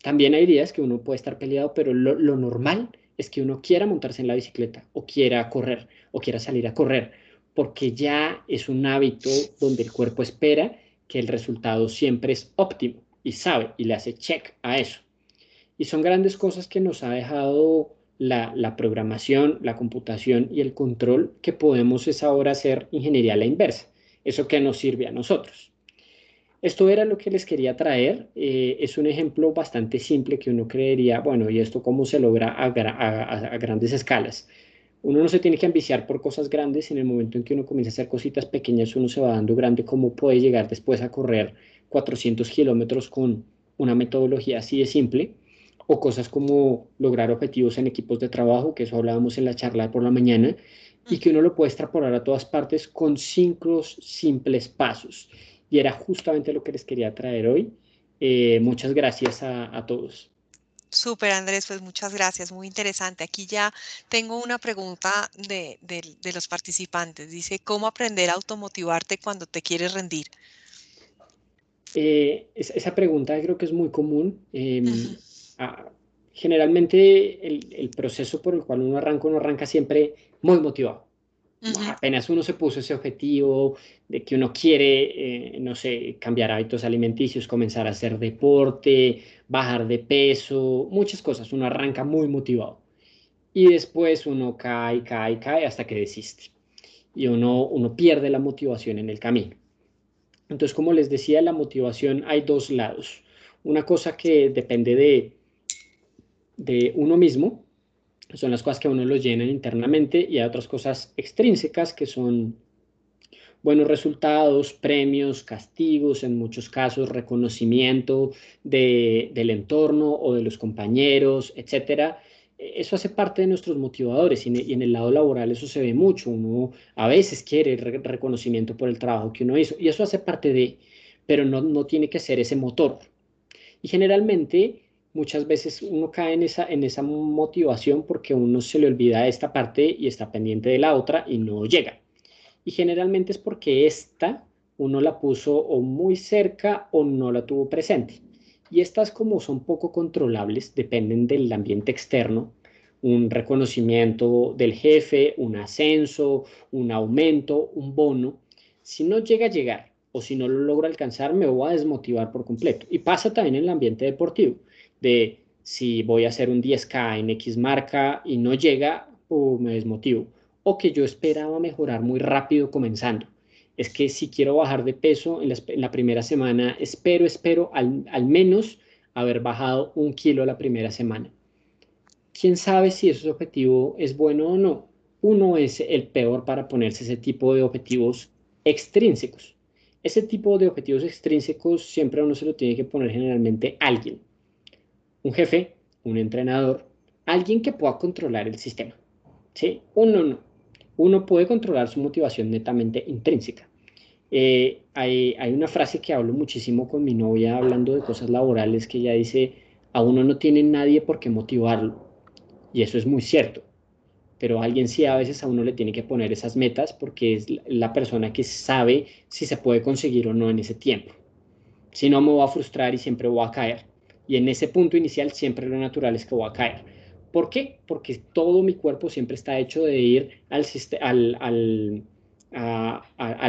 también hay días que uno puede estar peleado, pero lo, normal es que uno quiera montarse en la bicicleta o quiera correr o quiera salir a correr, porque ya es un hábito donde el cuerpo espera que el resultado siempre es óptimo y sabe y le hace check a eso. Y son grandes cosas que nos ha dejado la, programación, la computación y el control que podemos es ahora hacer ingeniería a la inversa. Eso que nos sirve a nosotros. Esto era lo que les quería traer. Eh, es un ejemplo bastante simple que uno creería, bueno, ¿y esto cómo se logra a, a, grandes escalas? Uno no se tiene que ambiciar por cosas grandes. En el momento en que uno comienza a hacer cositas pequeñas, uno se va dando grande. ¿Cómo puede llegar después a correr 400 kilómetros con una metodología así de simple? O cosas como lograr objetivos en equipos de trabajo, que eso hablábamos en la charla por la mañana, y que uno lo puede extrapolar a todas partes con cinco simples pasos y era justamente lo que les quería traer hoy. Eh, muchas gracias a, todos. Súper, Andrés, pues muchas gracias, muy interesante. Aquí ya tengo una pregunta de, los participantes. Dice, ¿cómo aprender a automotivarte cuando te quieres rendir? Eh, esa pregunta creo que es muy común. Em, generalmente el, el, proceso por el cual uno arranca, uno arranca siempre muy motivado. Apenas uno se puso ese objetivo de que uno quiere, eh, no sé, cambiar hábitos alimenticios, comenzar a hacer deporte, bajar de peso, muchas cosas. Uno arranca muy motivado. Y después uno cae, cae, cae hasta que desiste. Y uno, uno pierde la motivación en el camino. Entonces, como les decía, la motivación hay dos lados. Una cosa que depende de, de uno mismo, son las cosas que a uno lo llenan internamente y hay otras cosas extrínsecas que son buenos resultados, premios, castigos, en muchos casos reconocimiento del entorno o de los compañeros, etcétera. Eso hace parte de nuestros motivadores y en el lado laboral eso se ve mucho. Uno a veces quiere reconocimiento por el trabajo que uno hizo y eso hace parte de, pero no, no tiene que ser ese motor. Y generalmente muchas veces uno cae en esa, en esa motivación porque uno se le olvida esta parte y está pendiente de la otra y no llega. Y generalmente es porque esta uno la puso o muy cerca o no la tuvo presente. Y estas como son poco controlables, dependen del ambiente externo, un reconocimiento del jefe, un ascenso, un aumento, un bono. Si no llega a llegar o si no lo logro alcanzar, me voy a desmotivar por completo. Y pasa también en el ambiente deportivo de si voy a hacer un 10K en X marca y no llega, o me desmotivo. O que yo esperaba mejorar muy rápido comenzando. Es que si quiero bajar de peso en la, primera semana, espero, espero al, al, menos haber bajado un kilo la primera semana. ¿Quién sabe si ese objetivo es bueno o no? Uno es el peor para ponerse ese tipo de objetivos extrínsecos. Ese tipo de objetivos extrínsecos siempre uno se lo tiene que poner generalmente alguien un jefe, un entrenador, alguien que pueda controlar el sistema. ¿sí? Uno no. Uno puede controlar su motivación netamente intrínseca. Eh, hay, hay, una frase que hablo muchísimo con mi novia hablando de cosas laborales que ella dice, a uno no tiene nadie por qué motivarlo. Y eso es muy cierto. Pero alguien sí a veces a uno le tiene que poner esas metas porque es la persona que sabe si se puede conseguir o no en ese tiempo. Si no, me voy a frustrar y siempre voy a caer. Y en ese punto inicial siempre lo natural es que voy a caer. ¿Por qué? Porque todo mi cuerpo siempre está hecho de ir al,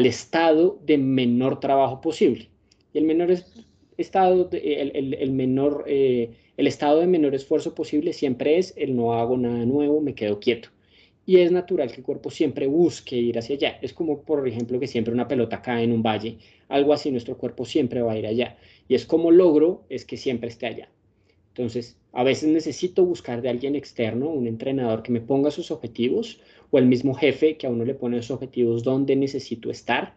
estado de menor trabajo posible. Y el menor estado, el, el, menor, eh, el estado de menor esfuerzo posible siempre es el no hago nada nuevo, me quedo quieto. Y es natural que el cuerpo siempre busque ir hacia allá. Es como, por ejemplo, que siempre una pelota cae en un valle. Algo así, nuestro cuerpo siempre va a ir allá. Y es como logro, es que siempre esté allá. Entonces, a veces necesito buscar de alguien externo, un entrenador que me ponga sus objetivos o el mismo jefe que a uno le pone sus objetivos donde necesito estar.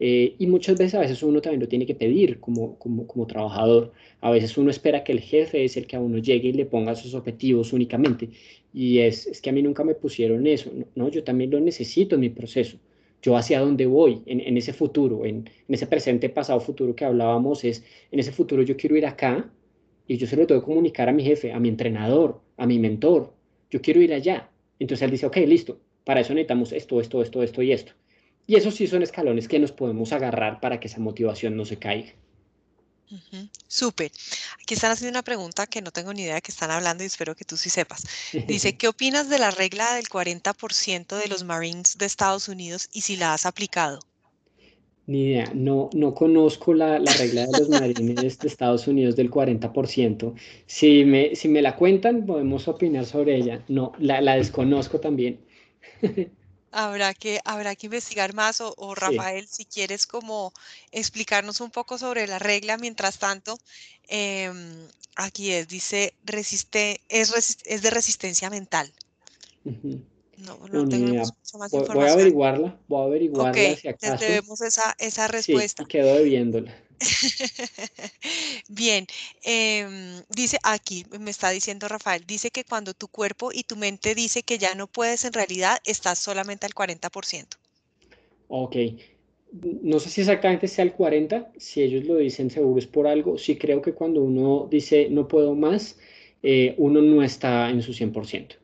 Eh, y muchas veces a veces uno también lo tiene que pedir como, como, como, trabajador. A veces uno espera que el jefe es el que a uno llegue y le ponga sus objetivos únicamente. Y es, es que a mí nunca me pusieron eso. No, yo también lo necesito en mi proceso yo hacia dónde voy en, ese futuro, en, ese presente, pasado, futuro que hablábamos, es en ese futuro yo quiero ir acá y yo se lo tengo que comunicar a mi jefe, a mi entrenador, a mi mentor, yo quiero ir allá. Entonces él dice, ok, listo, para eso necesitamos esto, esto, esto, esto y esto. Y esos sí son escalones que nos podemos agarrar para que esa motivación no se caiga. Súper. Aquí están haciendo una pregunta que no tengo ni idea de que están hablando y espero que tú sí sepas. Dice, ¿qué opinas de la regla del 40% de los Marines de Estados Unidos y si la has aplicado? Ni idea, no, no conozco la, regla de los marines de Estados Unidos del 40%. Si me, si me la cuentan, podemos opinar sobre ella. No, la, la desconozco también. Habrá que, habrá que investigar más o, Rafael, si quieres como explicarnos un poco sobre la regla, mientras tanto, em, aquí es, dice, resiste, es, es de resistencia mental. No, no, tengo mucha más información. Voy a averiguarla, voy a averiguarla si acaso. debemos esa, esa respuesta. Sí, quedo debiéndola. Bien, em, dice aquí, me está diciendo Rafael, dice que cuando tu cuerpo y tu mente dice que ya no puedes, en realidad estás solamente al 40%. Ok, no sé si exactamente sea el 40, si ellos lo dicen seguro es por algo, sí creo que cuando uno dice no puedo más, eh, uno no está en su 100%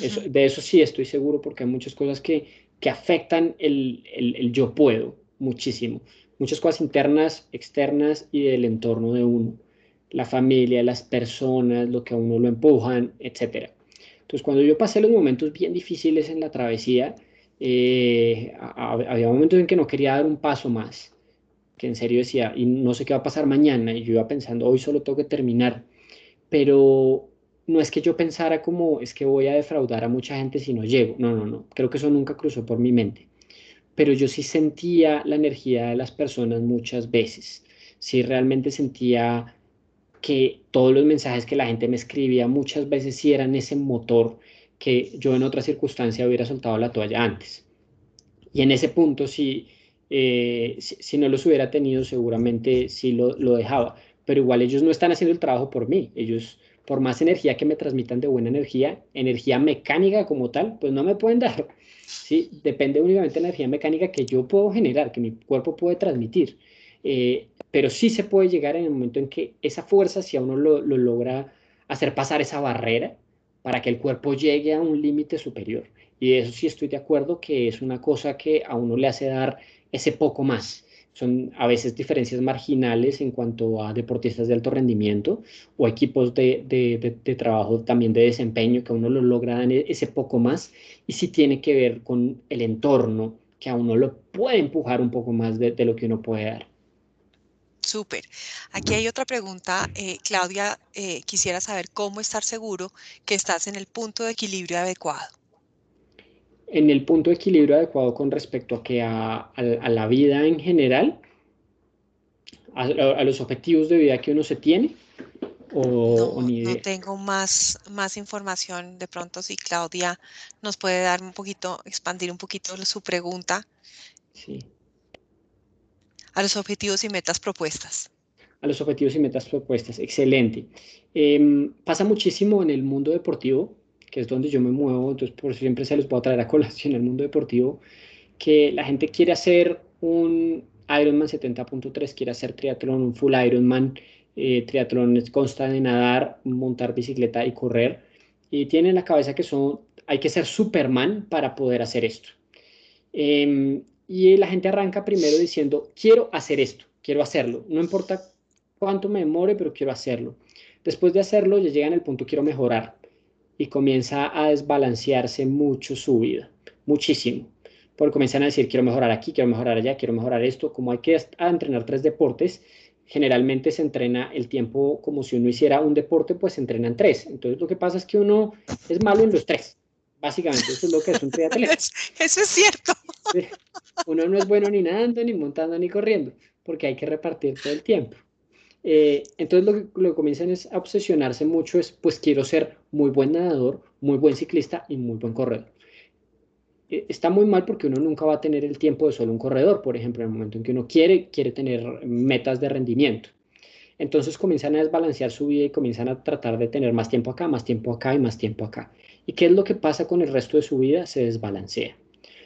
de eso sí estoy seguro porque hay muchas cosas que, que afectan el, el, yo puedo muchísimo. Muchas cosas internas, externas y del entorno de uno. La familia, las personas, lo que a uno lo empujan, etc. Entonces, cuando yo pasé los momentos bien difíciles en la travesía, eh, había momentos en que no quería dar un paso más, que en serio decía, y no sé qué va a pasar mañana, y yo iba pensando, hoy solo tengo que terminar, pero no es que yo pensara como es que voy a defraudar a mucha gente si no llego. No, no, no. Creo que eso nunca cruzó por mi mente. Pero yo sí sentía la energía de las personas muchas veces. Sí realmente sentía que todos los mensajes que la gente me escribía muchas veces sí eran ese motor que yo en otra circunstancia hubiera soltado la toalla antes. Y en ese punto, si, eh, si, no los hubiera tenido, seguramente sí lo, lo dejaba. Pero igual ellos no están haciendo el trabajo por mí. Ellos por más energía que me transmitan de buena energía, energía mecánica como tal, pues no me pueden dar. ¿sí? Depende únicamente de la energía mecánica que yo puedo generar, que mi cuerpo puede transmitir. Eh, pero sí se puede llegar en el momento en que esa fuerza, si a uno lo, lo logra hacer pasar esa barrera, para que el cuerpo llegue a un límite superior. Y de eso sí estoy de acuerdo que es una cosa que a uno le hace dar ese poco más son a veces diferencias marginales en cuanto a deportistas de alto rendimiento o equipos de, de, trabajo también de desempeño que a uno lo logra e, ese poco más y sí tiene que ver con el entorno que a uno lo puede empujar un poco más de, lo que uno puede dar. Súper. Aquí hay otra pregunta. Eh, Claudia, eh, quisiera saber cómo estar seguro que estás en el punto de equilibrio adecuado en el punto de equilibrio adecuado con respecto a que a, la vida en general, a, los objetivos de vida que uno se tiene, o, no, no tengo más, más información. De pronto, si Claudia nos puede dar un poquito, expandir un poquito su pregunta. Sí. A los objetivos y metas propuestas. A los objetivos y metas propuestas, excelente. Em, pasa muchísimo en el mundo deportivo que es donde yo me muevo, entonces por siempre se los puedo traer a colación el mundo deportivo, que la gente quiere hacer un Ironman 70.3, quiere hacer triatlón, un full Ironman, eh, triatlón consta de nadar, montar bicicleta y correr, y tiene en la cabeza que son, hay que ser Superman para poder hacer esto. Em, y la gente arranca primero diciendo, quiero hacer esto, quiero hacerlo, no importa cuánto me demore, pero quiero hacerlo. Después de hacerlo, ya llegan al punto, quiero mejorar y comienza a desbalancearse mucho su vida, muchísimo. Porque comienzan a decir, quiero mejorar aquí, quiero mejorar allá, quiero mejorar esto. Como hay que entrenar tres deportes, generalmente se entrena el tiempo como si uno hiciera un deporte, pues se entrenan tres. Entonces lo que pasa es que uno es malo en los tres. Básicamente, eso es lo que es un triatleta. Eso es cierto. Uno no es bueno ni nadando, ni montando, ni corriendo, porque hay que repartir todo el tiempo. Eh, entonces lo que, comienzan es a obsesionarse mucho es, pues quiero ser muy buen nadador, muy buen ciclista y muy buen corredor. Eh, está muy mal porque uno nunca va a tener el tiempo de solo un corredor, por ejemplo, en el momento en que uno quiere, quiere tener metas de rendimiento. Entonces comienzan a desbalancear su vida y comienzan a tratar de tener más tiempo acá, más tiempo acá y más tiempo acá. ¿Y qué es lo que pasa con el resto de su vida? Se desbalancea.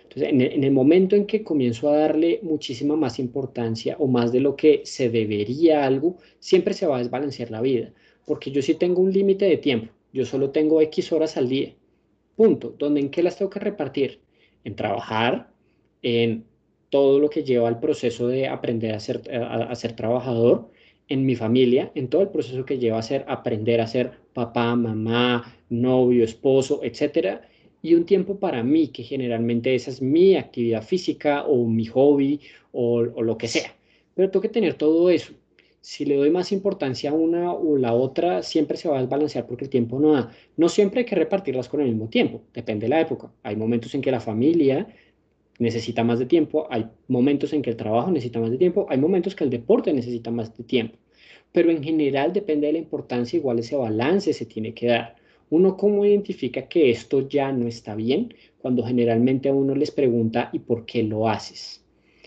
Entonces, en el, momento en que comienzo a darle muchísima más importancia o más de lo que se debería algo, siempre se va a desbalancear la vida, porque yo sí tengo un límite de tiempo, yo solo tengo X horas al día, punto, donde en qué las tengo que repartir, en trabajar, en todo lo que lleva al proceso de aprender a ser, a ser trabajador, en mi familia, en todo el proceso que lleva a ser aprender a ser papá, mamá, novio, esposo, etcétera, y un tiempo para mí, que generalmente esa es mi actividad física o mi hobby o, lo que sea. Pero tengo que tener todo eso. Si le doy más importancia a una o la otra, siempre se va a desbalancear porque el tiempo no da. No siempre hay que repartirlas con el mismo tiempo, depende de la época. Hay momentos en que la familia necesita más de tiempo, hay momentos en que el trabajo necesita más de tiempo, hay momentos que el deporte necesita más de tiempo. Pero en general depende de la importancia, igual ese balance se tiene que dar. Uno cómo identifica que esto ya no está bien cuando generalmente a uno les pregunta ¿y por qué lo haces?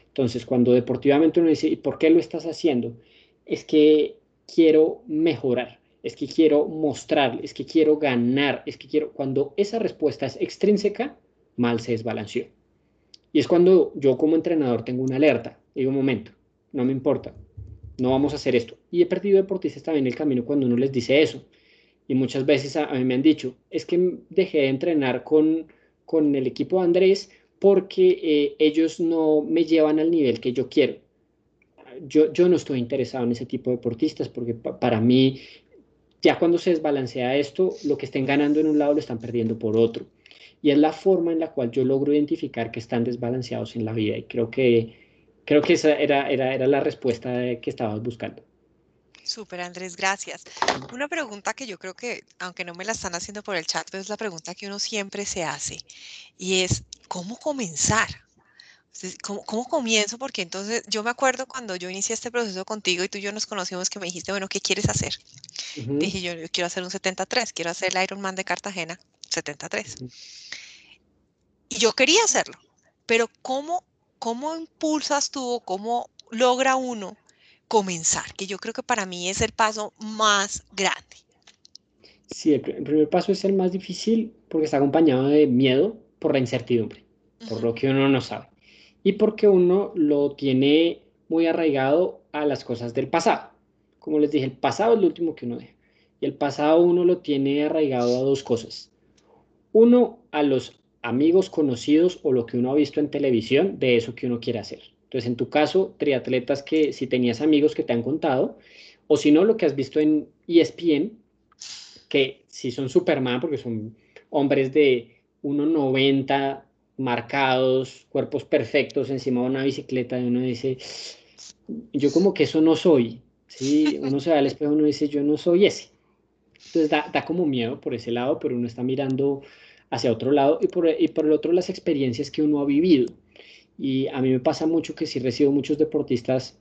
Entonces, cuando deportivamente uno dice ¿y por qué lo estás haciendo? Es que quiero mejorar, es que quiero mostrar, es que quiero ganar, es que quiero... Cuando esa respuesta es extrínseca, mal se desbalanceó. Y es cuando yo como entrenador tengo una alerta. Digo, un momento, no me importa, no vamos a hacer esto. Y he perdido deportistas también el camino cuando uno les dice eso. Y muchas veces a, mí me han dicho, es que dejé de entrenar con, con el equipo de Andrés porque eh, ellos no me llevan al nivel que yo quiero. Yo, yo no estoy interesado en ese tipo de deportistas porque para mí, ya cuando se desbalancea esto, lo que estén ganando en un lado lo están perdiendo por otro. Y es la forma en la cual yo logro identificar que están desbalanceados en la vida. Y creo que, creo que esa era, era, era la respuesta que estabas buscando. Súper, Andrés, gracias. Una pregunta que yo creo que, aunque no me la están haciendo por el chat, pero es la pregunta que uno siempre se hace. Y es, ¿cómo comenzar? ¿Cómo, ¿Cómo, comienzo? Porque entonces yo me acuerdo cuando yo inicié este proceso contigo y tú y yo nos conocimos que me dijiste, bueno, ¿qué quieres hacer? Dije yo, yo quiero hacer un 73, quiero hacer el Ironman de Cartagena 73. Y yo quería hacerlo, pero ¿cómo, cómo impulsas tú o cómo logra uno comenzar? Que yo creo que para mí es el paso más grande. Sí, el, primer paso es el más difícil porque está acompañado de miedo por la incertidumbre, por lo que uno no sabe. Y porque uno lo tiene muy arraigado a las cosas del pasado. Como les dije, el pasado es lo último que uno deja. Y el pasado uno lo tiene arraigado a dos cosas. Uno, a los amigos conocidos o lo que uno ha visto en televisión de eso que uno quiere hacer. Entonces, en tu caso, triatletas que si tenías amigos que te han contado, o si no, lo que has visto en ESPN, que si son Superman, porque son hombres de 1,90 marcados, cuerpos perfectos encima de una bicicleta, y uno dice, yo como que eso no soy. ¿sí? Uno se va al espejo y uno dice, yo no soy ese. Entonces da, da, como miedo por ese lado, pero uno está mirando hacia otro lado y por, y por el otro las experiencias que uno ha vivido. Y a mí me pasa mucho que si recibo muchos deportistas,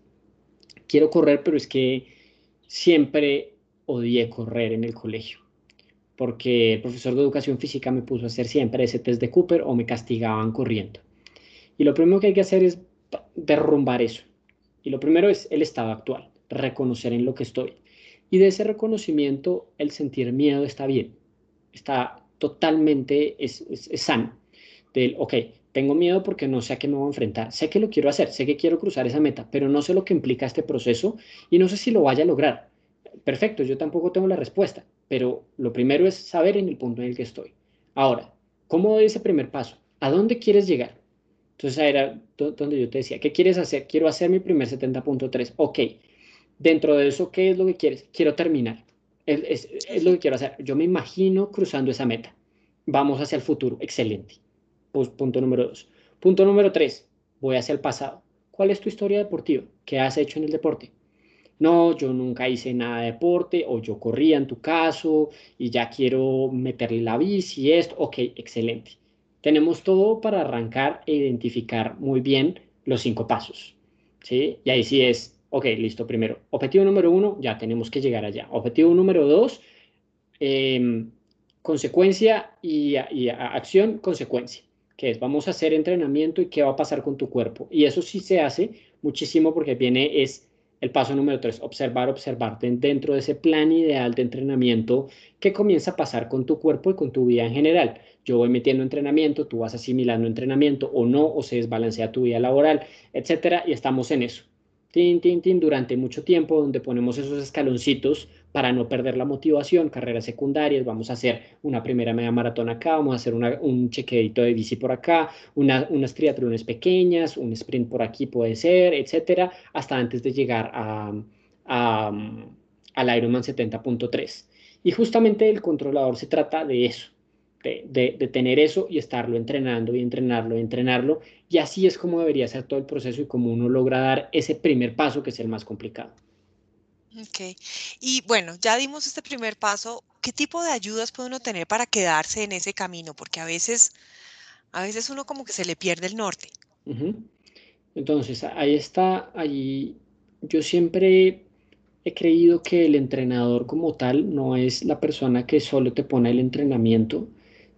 quiero correr, pero es que siempre odié correr en el colegio, porque el profesor de educación física me puso a hacer siempre ese test de Cooper o me castigaban corriendo. Y lo primero que hay que hacer es derrumbar eso. Y lo primero es el estado actual, reconocer en lo que estoy. Y de ese reconocimiento, el sentir miedo está bien, está totalmente es, sano. Del, ok, tengo miedo porque no sé a qué me voy a enfrentar, sé que lo quiero hacer, sé que quiero cruzar esa meta, pero no sé lo que implica este proceso y no sé si lo vaya a lograr. Perfecto, yo tampoco tengo la respuesta, pero lo primero es saber en el punto en el que estoy. Ahora, ¿cómo doy ese primer paso? ¿A dónde quieres llegar? Entonces, era donde yo te decía, ¿qué quieres hacer? Quiero hacer mi primer 70.3. Ok, Dentro de eso, ¿qué es lo que quieres? Quiero terminar. Es, lo que quiero hacer. Yo me imagino cruzando esa meta. Vamos hacia el futuro. Excelente. Pues, punto número dos. Punto número tres. Voy hacia el pasado. ¿Cuál es tu historia deportiva? ¿Qué has hecho en el deporte? No, yo nunca hice nada de deporte o yo corría en tu caso y ya quiero meterle la bici, esto. Ok, excelente. Tenemos todo para arrancar e identificar muy bien los cinco pasos. ¿sí? Y ahí sí es Ok, listo, primero. Objetivo número uno, ya tenemos que llegar allá. Objetivo número dos, em, consecuencia y, acción, consecuencia. Que es, vamos a hacer entrenamiento y qué va a pasar con tu cuerpo. Y eso sí se hace muchísimo porque viene, es el paso número tres, observar, observar dentro de ese plan ideal de entrenamiento que comienza a pasar con tu cuerpo y con tu vida en general. Yo voy metiendo entrenamiento, tú vas asimilando entrenamiento o no, o se desbalancea tu vida laboral, etcétera, y estamos en eso tin, tin, tin, durante mucho tiempo, donde ponemos esos escaloncitos para no perder la motivación, carreras secundarias, vamos a hacer una primera media maratón acá, vamos a hacer un chequeadito de bici por acá, unas triatlones pequeñas, un sprint por aquí puede ser, etcétera, hasta antes de llegar a, al Ironman 70.3. Y justamente el controlador se trata de eso, de, de, tener eso y estarlo entrenando y entrenarlo y entrenarlo. Y así es como debería ser todo el proceso y como uno logra dar ese primer paso que es el más complicado. Ok. Y bueno, ya dimos este primer paso. ¿Qué tipo de ayudas puede uno tener para quedarse en ese camino? Porque a veces, a veces uno como que se le pierde el norte. Entonces, ahí está, ahí yo siempre he creído que el entrenador como tal no es la persona que solo te pone el entrenamiento,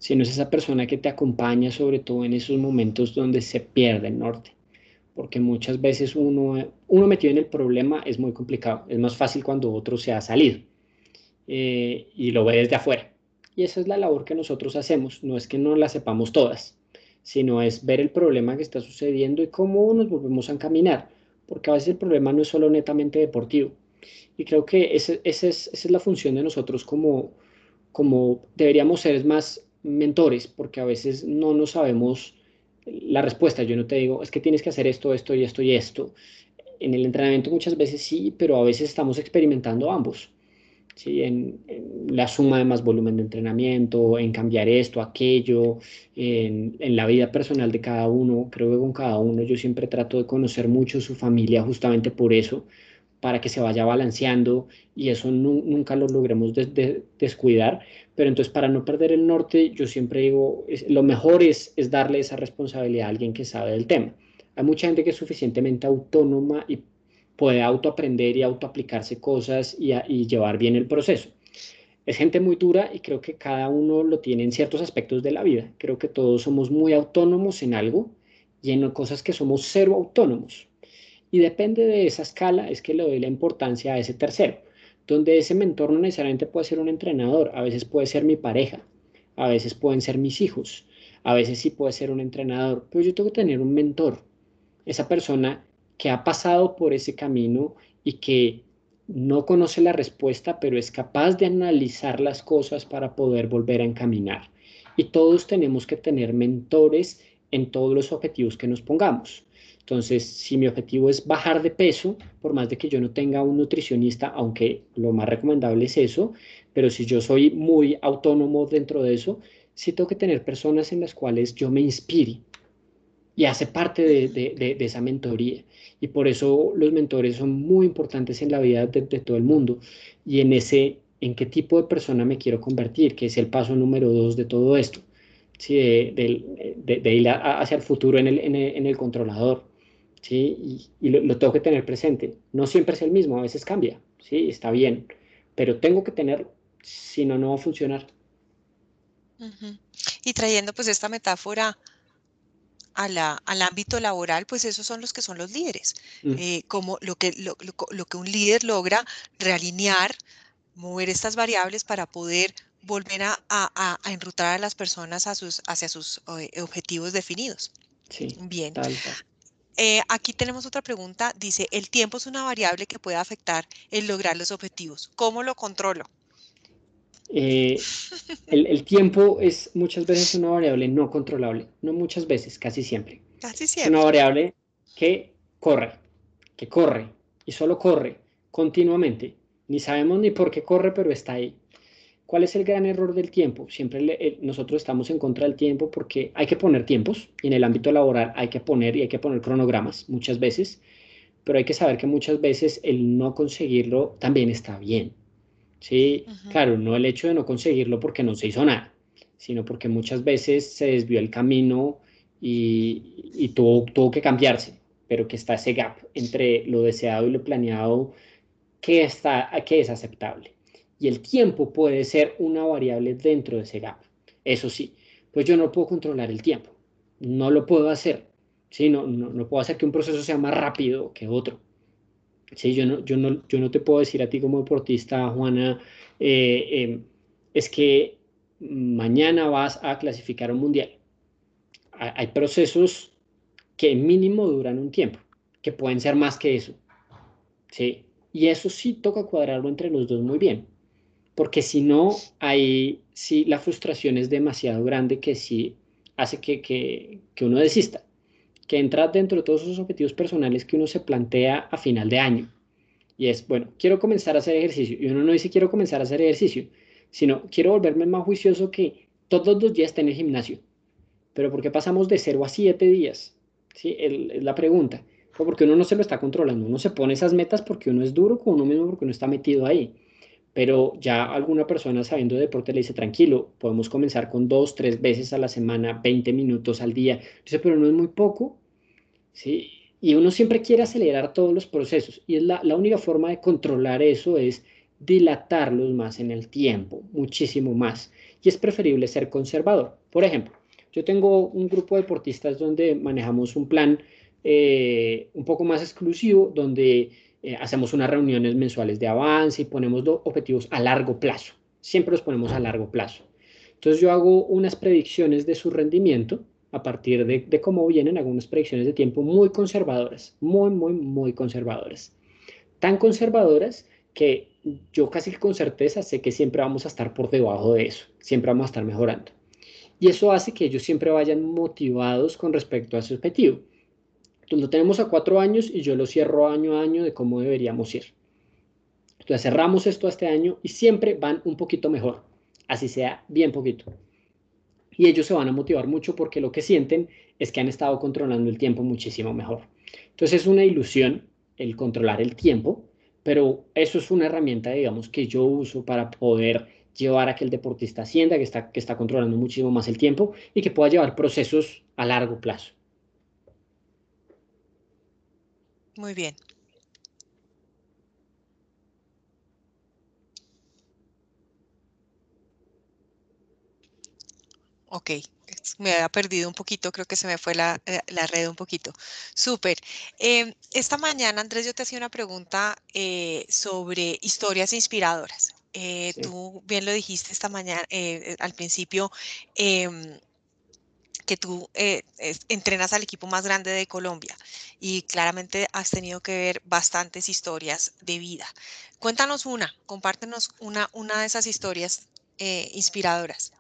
sino es esa persona que te acompaña sobre todo en esos momentos donde se pierde el norte. Porque muchas veces uno, uno metido en el problema es muy complicado. Es más fácil cuando otro se ha salido eh, y lo ve desde afuera. Y esa es la labor que nosotros hacemos. No es que no la sepamos todas, sino es ver el problema que está sucediendo y cómo nos volvemos a encaminar. Porque a veces el problema no es solo netamente deportivo, y creo que ese, ese es, esa es la función de nosotros como, como deberíamos ser más mentores, porque a veces no nos sabemos la respuesta. Yo no te digo, es que tienes que hacer esto, esto y esto y esto. En el entrenamiento muchas veces sí, pero a veces estamos experimentando ambos. ¿sí? En, la suma de más volumen de entrenamiento, en cambiar esto, aquello, en, en, la vida personal de cada uno. Creo que con cada uno yo siempre trato de conocer mucho su familia justamente por eso, para que se vaya balanceando y eso nunca lo logremos descuidar. Pero entonces para no perder el norte, yo siempre digo, lo mejor es, darle esa responsabilidad a alguien que sabe del tema. Hay mucha gente que es suficientemente autónoma y puede autoaprender y autoaplicarse cosas y llevar bien el proceso. Es gente muy dura y creo que cada uno lo tiene en ciertos aspectos de la vida. Creo que todos somos muy autónomos en algo y en cosas que somos cero autónomos y depende de esa escala es que le doy la importancia a ese tercero, donde ese mentor no necesariamente puede ser un entrenador, a veces puede ser mi pareja, a veces pueden ser mis hijos, a veces sí puede ser un entrenador, pero yo tengo que tener un mentor, esa persona que ha pasado por ese camino y que no conoce la respuesta, pero es capaz de analizar las cosas para poder volver a encaminar. Y todos tenemos que tener mentores en todos los objetivos que nos pongamos. Entonces, si mi objetivo es bajar de peso, por más de que yo no tenga un nutricionista, aunque lo más recomendable es eso, pero si yo soy muy autónomo dentro de eso, sí tengo que tener personas en las cuales yo me inspire y hace parte de, esa mentoría. Y por eso los mentores son muy importantes en la vida de, todo el mundo y en ese, en qué tipo de persona me quiero convertir, que es el paso número dos de todo esto. Sí, de, ir hacia el futuro en el, en el controlador. ¿Sí? Y, lo, tengo que tener presente. No siempre es el mismo, a veces cambia, ¿sí? Está bien, pero tengo que tenerlo, si no, no va a funcionar. Y trayendo pues esta metáfora a la, al ámbito laboral, pues esos son los que son los líderes. Mm. Eh, como lo que, lo, lo, que un líder logra realinear, mover estas variables para poder volver a, a, a, enrutar a las personas a sus, hacia sus eh, objetivos definidos. Sí, Bien. Eh, aquí tenemos otra pregunta. Dice, el tiempo es una variable que puede afectar el lograr los objetivos. ¿Cómo lo controlo? Eh, el, tiempo es muchas veces una variable no controlable. No muchas veces, casi siempre. Casi siempre. Es una variable que corre, que corre y solo corre continuamente. Ni sabemos ni por qué corre, pero está ahí. ¿Cuál es el gran error del tiempo? Siempre nosotros estamos en contra del tiempo porque hay que poner tiempos y en el ámbito laboral hay que poner y hay que poner cronogramas muchas veces, pero hay que saber que muchas veces el no conseguirlo también está bien. Sí, claro, no el hecho de no conseguirlo porque no se hizo nada, sino porque muchas veces se desvió el camino y, tuvo, tuvo que cambiarse, pero que está ese gap entre lo deseado y lo planeado que, está, que es aceptable y el tiempo puede ser una variable dentro de ese gap. Eso sí, pues yo no puedo controlar el tiempo, no lo puedo hacer, ¿sí? no, no, puedo hacer que un proceso sea más rápido que otro. ¿sí? Yo, no, yo, no, yo no te puedo decir a ti como deportista, Juana, eh, em, es que mañana vas a clasificar un mundial. Hay procesos que mínimo duran un tiempo, que pueden ser más que eso. ¿sí? Y eso sí toca cuadrarlo entre los dos muy bien porque si no, hay, sí, la frustración es demasiado grande que sí hace que, que, que uno desista, que entra dentro de todos esos objetivos personales que uno se plantea a final de año. Y es, bueno, quiero comenzar a hacer ejercicio. Y uno no dice quiero comenzar a hacer ejercicio, sino quiero volverme más juicioso que todos los días está en el gimnasio. Pero ¿por qué pasamos de 0 a 7 días? ¿Sí? es la pregunta. Porque uno no se lo está controlando. Uno se pone esas metas porque uno es duro con uno mismo, porque uno está metido ahí. Pero ya alguna persona sabiendo de deporte le dice, tranquilo, podemos comenzar con dos, tres veces a la semana, 20 minutos al día. Entonces, pero no es muy poco. ¿sí? Y uno siempre quiere acelerar todos los procesos. Y es la, la única forma de controlar eso es dilatarlos más en el tiempo, muchísimo más. Y es preferible ser conservador. Por ejemplo, yo tengo un grupo de deportistas donde manejamos un plan eh, un poco más exclusivo, donde eh, hacemos unas reuniones mensuales de avance y ponemos objetivos a largo plazo. Siempre los ponemos a largo plazo. Entonces yo hago unas predicciones de su rendimiento a partir de, de cómo vienen algunas predicciones de tiempo muy conservadoras, muy, muy, muy conservadoras. Tan conservadoras que yo casi con certeza sé que siempre vamos a estar por debajo de eso, siempre vamos a estar mejorando. Y eso hace que ellos siempre vayan motivados con respecto a ese objetivo. Lo tenemos a cuatro años y yo lo cierro año a año de cómo deberíamos ir. Entonces cerramos esto este año y siempre van un poquito mejor, así sea bien poquito. Y ellos se van a motivar mucho porque lo que sienten es que han estado controlando el tiempo muchísimo mejor. Entonces es una ilusión el controlar el tiempo, pero eso es una herramienta, digamos, que yo uso para poder llevar a que el deportista ascienda, que está, que está controlando muchísimo más el tiempo y que pueda llevar procesos a largo plazo. Muy bien. Ok, me había perdido un poquito, creo que se me fue la, eh, red un poquito. Súper. Em, esta mañana, Andrés, yo te hacía una pregunta eh, sobre historias inspiradoras. Eh, tú bien lo dijiste esta mañana, al principio, em, que tú entrenas al equipo más grande de Colombia y claramente has tenido que ver bastantes historias de vida. Cuéntanos una, compártenos una, una de esas historias inspiradoras.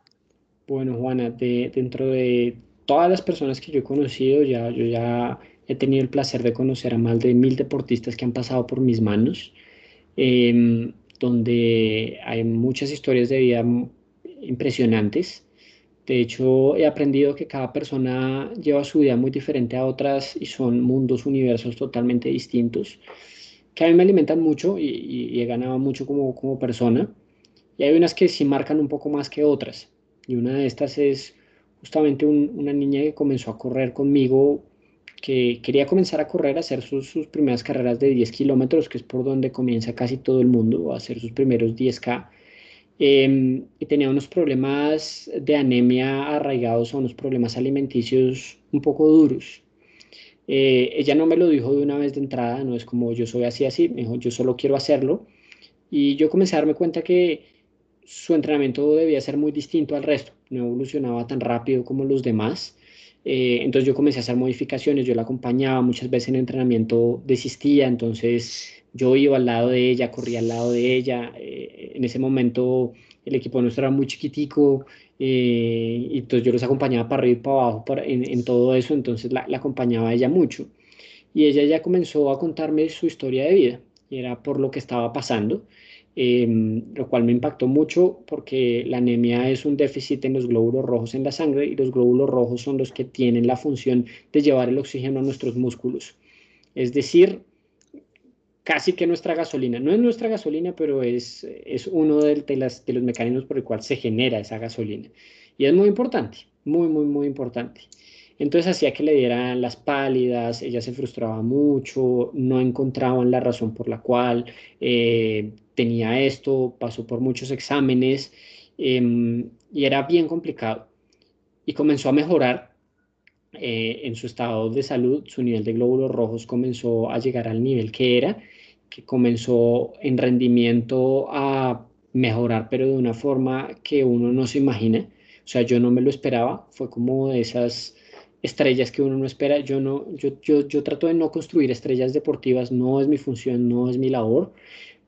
Bueno, Juana, dentro de todas las personas que yo he conocido, ya, yo ya he tenido el placer de conocer a más de mil deportistas que han pasado por mis manos, em, donde hay muchas historias de vida impresionantes. De hecho, he aprendido que cada persona lleva su vida muy diferente a otras y son mundos, universos totalmente distintos, que a mí me alimentan mucho y, he ganado mucho como, como persona. Y hay unas que sí marcan un poco más que otras. Y una de estas es justamente una niña que comenzó a correr conmigo, que quería comenzar a correr, a hacer sus, primeras carreras de 10 kilómetros, que es por donde comienza casi todo el mundo, a hacer sus primeros 10K. Em, y tenía unos problemas de anemia arraigados a unos problemas alimenticios un poco duros. Eh, ella no me lo dijo de una vez de entrada, no es como yo soy así, así, me dijo yo solo quiero hacerlo. Y yo comencé a darme cuenta que su entrenamiento debía ser muy distinto al resto, no evolucionaba tan rápido como los demás. Eh, entonces yo comencé a hacer modificaciones, yo la acompañaba, muchas veces en entrenamiento desistía, entonces yo iba al lado de ella, corría al lado de ella. Eh, en ese momento el equipo nuestro era muy chiquitico, eh, y entonces yo los acompañaba para arriba y para abajo en, todo eso, entonces la, la acompañaba a ella mucho. Y ella ya comenzó a contarme su historia de vida, y era por lo que estaba pasando. Em, lo cual me impactó mucho porque la anemia es un déficit en los glóbulos rojos en la sangre y los glóbulos rojos son los que tienen la función de llevar el oxígeno a nuestros músculos. Es decir, casi que nuestra gasolina. No es nuestra gasolina, pero es, es uno de, los mecanismos por el cual se genera esa gasolina. Y es muy importante, muy, muy, muy importante. Entonces hacía que le dieran las pálidas, ella se frustraba mucho, no encontraban la razón por la cual eh, tenía esto, pasó por muchos exámenes em, y era bien complicado. Y comenzó a mejorar eh, en su estado de salud, su nivel de glóbulos rojos comenzó a llegar al nivel que era, que comenzó en rendimiento a mejorar, pero de una forma que uno no se imagina. O sea, yo no me lo esperaba, fue como de esas estrellas que uno no espera. Yo, no, yo, yo, yo trato de no construir estrellas deportivas, no es mi función, no es mi labor,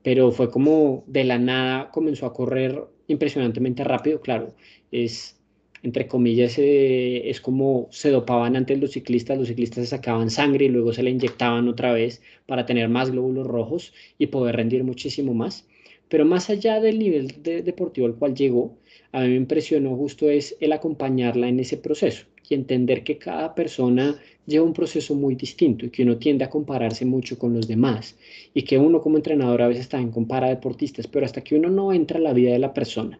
pero fue como de la nada comenzó a correr impresionantemente rápido, claro, es entre comillas, eh, es como se dopaban antes los ciclistas, los ciclistas se sacaban sangre y luego se le inyectaban otra vez para tener más glóbulos rojos y poder rendir muchísimo más. Pero más allá del nivel deportivo al cual llegó, a mí me impresionó justo es el acompañarla en ese proceso y entender que cada persona lleva un proceso muy distinto y que uno tiende a compararse mucho con los demás y que uno como entrenador a veces también compara deportistas, pero hasta que uno no entra a la vida de la persona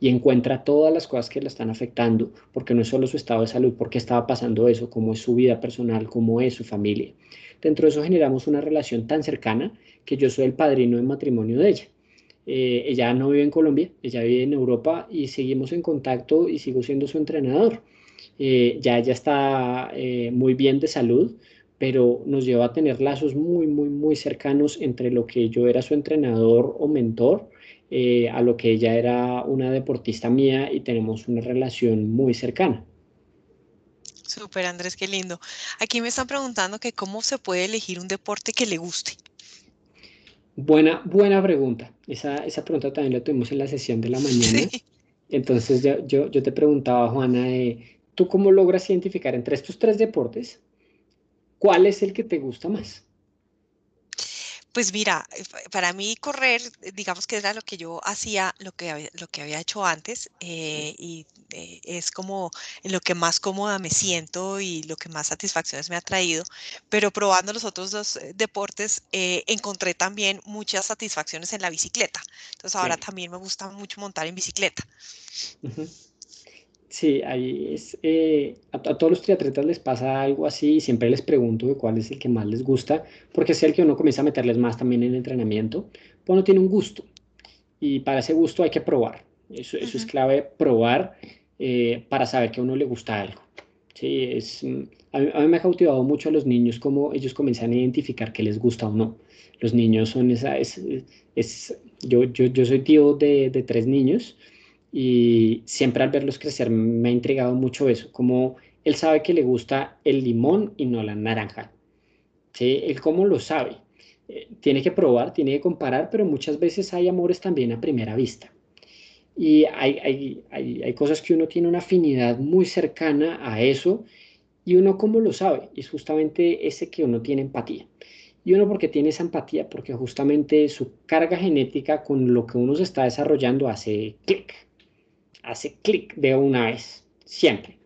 y encuentra todas las cosas que la están afectando, porque no es solo su estado de salud, porque estaba pasando eso, cómo es su vida personal, cómo es su familia. Dentro de eso generamos una relación tan cercana que yo soy el padrino de matrimonio de ella. Eh, ella no vive en Colombia, ella vive en Europa y seguimos en contacto y sigo siendo su entrenador. Eh, ya ella está eh, muy bien de salud, pero nos lleva a tener lazos muy, muy, muy cercanos entre lo que yo era su entrenador o mentor, a lo que ella era una deportista mía y tenemos una relación muy cercana. Súper, Andrés, qué lindo. Aquí me están preguntando que cómo se puede elegir un deporte que le guste. Buena, buena pregunta. Esa, esa pregunta también la tuvimos en la sesión de la mañana. Entonces yo, yo, yo, te preguntaba, Juana, ¿tú cómo logras identificar entre estos tres deportes cuál es el que te gusta más? Pues mira, eh, para mí correr, eh, digamos que era lo que yo hacía, lo que lo que había hecho antes, eh, y es como lo que más cómoda me siento y lo que más satisfacciones me ha traído. Pero probando los otros dos deportes, encontré también muchas satisfacciones en la bicicleta. Entonces ahora también me gusta mucho montar en bicicleta. Sí, ahí es, eh, a, todos los triatletas les pasa algo así y siempre les pregunto de cuál es el que más les gusta, porque es el que uno comienza a meterles más también en el entrenamiento, pues uno tiene un gusto y para ese gusto hay que probar, eso, eso es clave, probar eh, para saber que a uno le gusta algo. Sí, es, mm, a, mí, me ha cautivado mucho a los niños cómo ellos comienzan a identificar qué les gusta o no. Los niños son esa, es, es yo, yo, yo soy tío de, de tres niños y siempre al verlos crecer me ha intrigado mucho eso, como él sabe que le gusta el limón y no la naranja. ¿Sí? Él cómo lo sabe. Eh, tiene que probar, tiene que comparar, pero muchas veces hay amores también a primera vista. Y hay, hay, hay, hay cosas que uno tiene una afinidad muy cercana a eso y uno cómo lo sabe. es justamente ese que uno tiene empatía. Y uno porque tiene esa empatía, porque justamente su carga genética con lo que uno se está desarrollando hace clic hace clic de una vez, siempre.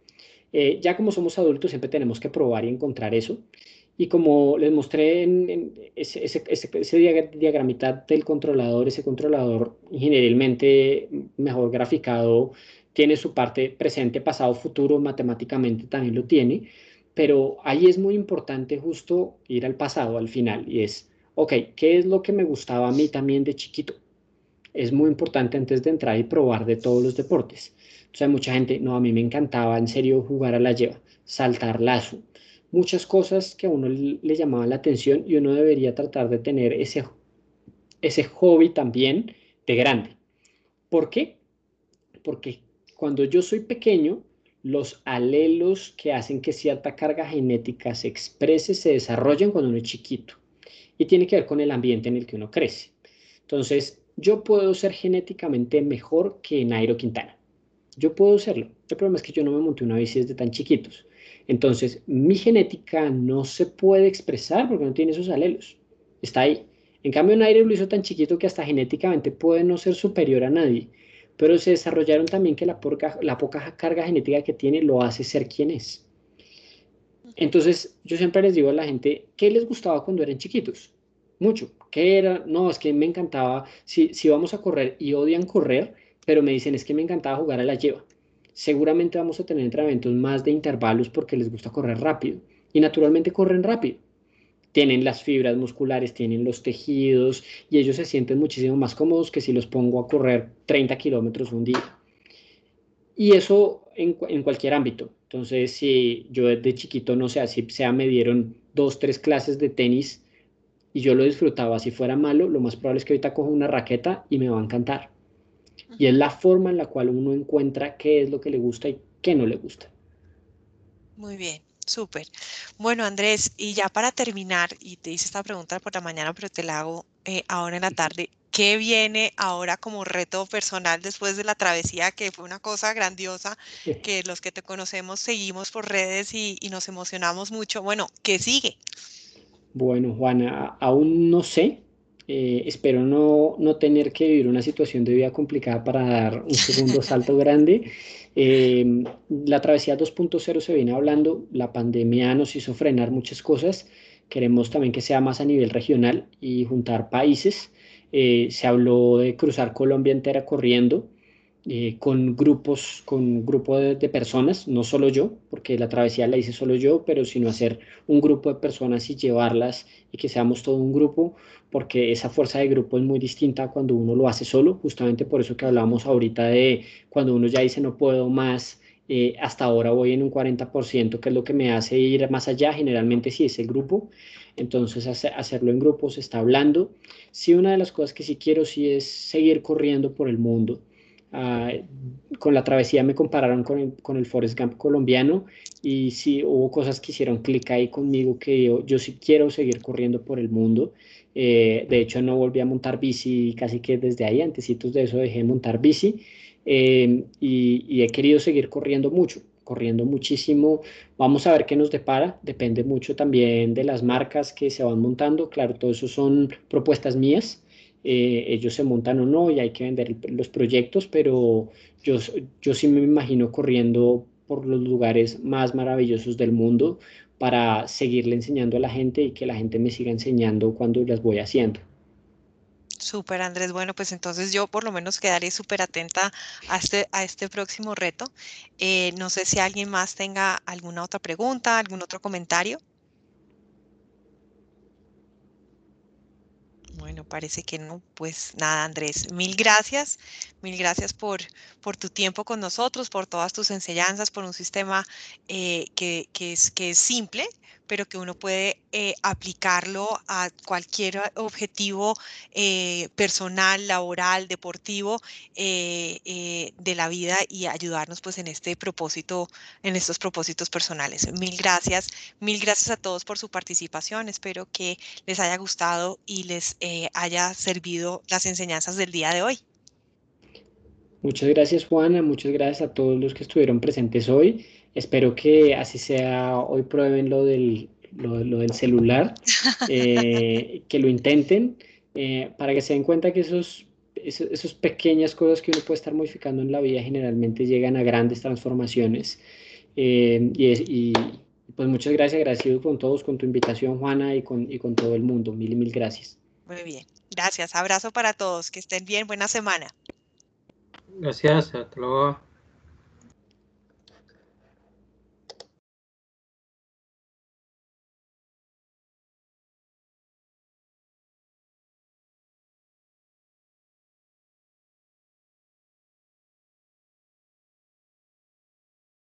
Eh, ya como somos adultos, siempre tenemos que probar y encontrar eso. Y como les mostré en, ese, ese, ese, diagramita del controlador, ese controlador generalmente mejor graficado tiene su parte presente, pasado, futuro, matemáticamente también lo tiene, pero ahí es muy importante justo ir al pasado, al final, y es, ok, ¿qué es lo que me gustaba a mí también de chiquito? Es muy importante antes de entrar y probar de todos los deportes. O sea, mucha gente, no, a mí me encantaba en serio jugar a la lleva, saltar lazo, muchas cosas que a uno le llamaban la atención y uno debería tratar de tener ese, ese hobby también de grande. ¿Por qué? Porque cuando yo soy pequeño, los alelos que hacen que cierta carga genética se exprese se desarrollan cuando uno es chiquito y tiene que ver con el ambiente en el que uno crece. Entonces, yo puedo ser genéticamente mejor que Nairo Quintana. Yo puedo serlo. El problema es que yo no me monté una bici desde tan chiquitos. Entonces, mi genética no se puede expresar porque no tiene esos alelos. Está ahí. En cambio, Nairo lo hizo tan chiquito que hasta genéticamente puede no ser superior a nadie. Pero se desarrollaron también que la poca, la poca carga genética que tiene lo hace ser quien es. Entonces, yo siempre les digo a la gente, ¿qué les gustaba cuando eran chiquitos? mucho. ¿Qué era? No, es que me encantaba, si, si vamos a correr y odian correr, pero me dicen es que me encantaba jugar a la lleva. Seguramente vamos a tener entrenamientos más de intervalos porque les gusta correr rápido. Y naturalmente corren rápido. Tienen las fibras musculares, tienen los tejidos y ellos se sienten muchísimo más cómodos que si los pongo a correr 30 kilómetros un día. Y eso en, en, cualquier ámbito. Entonces, si yo desde chiquito, no sé, así sea, me dieron dos, tres clases de tenis y yo lo disfrutaba, si fuera malo, lo más probable es que ahorita cojo una raqueta y me va a encantar. Y es la forma en la cual uno encuentra qué es lo que le gusta y qué no le gusta. Muy bien, súper. Bueno, Andrés, y ya para terminar, y te hice esta pregunta por la mañana, pero te la hago eh, ahora en la tarde. ¿Qué viene ahora como reto personal después de la travesía, que fue una cosa grandiosa, que los que te conocemos seguimos por redes y, y nos emocionamos mucho? Bueno, ¿qué sigue? Bueno, Juana, aún no sé, Eh, espero no, no, tener que vivir una situación de vida complicada para dar un segundo salto grande. Eh, la travesía 2.0 se viene hablando, la pandemia nos hizo frenar muchas cosas, queremos también que sea más a nivel regional y juntar países. Eh, se habló de cruzar Colombia entera corriendo. Eh, con grupos, con grupo de, personas, no solo yo, porque la travesía la hice solo yo, pero sino hacer un grupo de personas y llevarlas y que seamos todo un grupo, porque esa fuerza de grupo es muy distinta cuando uno lo hace solo, justamente por eso que hablamos ahorita de cuando uno ya dice no puedo más, eh, hasta ahora voy en un 40%, que es lo que me hace ir más allá, generalmente si es el grupo, entonces hacerlo en grupo se está hablando. Sí, una de las cosas que sí quiero sí es seguir corriendo por el mundo Ah, con la travesía me compararon con el, con el Forest Gump colombiano y sí hubo cosas que hicieron clic ahí conmigo que yo, yo sí quiero seguir corriendo por el mundo. Eh, de hecho, no volví a montar bici casi que desde ahí, antesitos de eso dejé de montar bici eh, y, y he querido seguir corriendo mucho corriendo muchísimo. Vamos a ver qué nos depara. Depende mucho también de las marcas que se van montando. Claro, todo eso son propuestas mías. Eh, ellos se montan o no y hay que vender los proyectos, pero yo, yo sí me imagino corriendo por los lugares más maravillosos del mundo para seguirle enseñando a la gente y que la gente me siga enseñando cuando las voy haciendo. Súper, Andrés. Bueno, pues entonces yo por lo menos quedaré súper atenta a este, a este próximo reto. Eh, no sé si alguien más tenga alguna otra pregunta, algún otro comentario. Bueno, parece que no. Pues nada, Andrés, mil gracias. Mil gracias por, por tu tiempo con nosotros, por todas tus enseñanzas, por un sistema eh, que, que, es, que es simple, pero que uno puede eh, aplicarlo a cualquier objetivo eh, personal, laboral, deportivo de la vida y ayudarnos pues en este propósito, en estos propósitos personales. Mil gracias, mil gracias a todos por su participación. Espero que les haya gustado y les haya servido las enseñanzas del día de hoy. Muchas gracias Juana, muchas gracias a todos los que estuvieron presentes hoy. Espero que así sea, hoy prueben lo del, lo, del celular, eh, que lo intenten, eh, para que se den cuenta que esos, esos, pequeñas cosas que uno puede estar modificando en la vida generalmente llegan a grandes transformaciones. Eh, y, y, pues muchas gracias, agradecido con todos, con tu invitación Juana y con, y con todo el mundo. Mil y mil gracias. Muy bien, gracias. Abrazo para todos, que estén bien, buena semana. Gracias, hasta luego.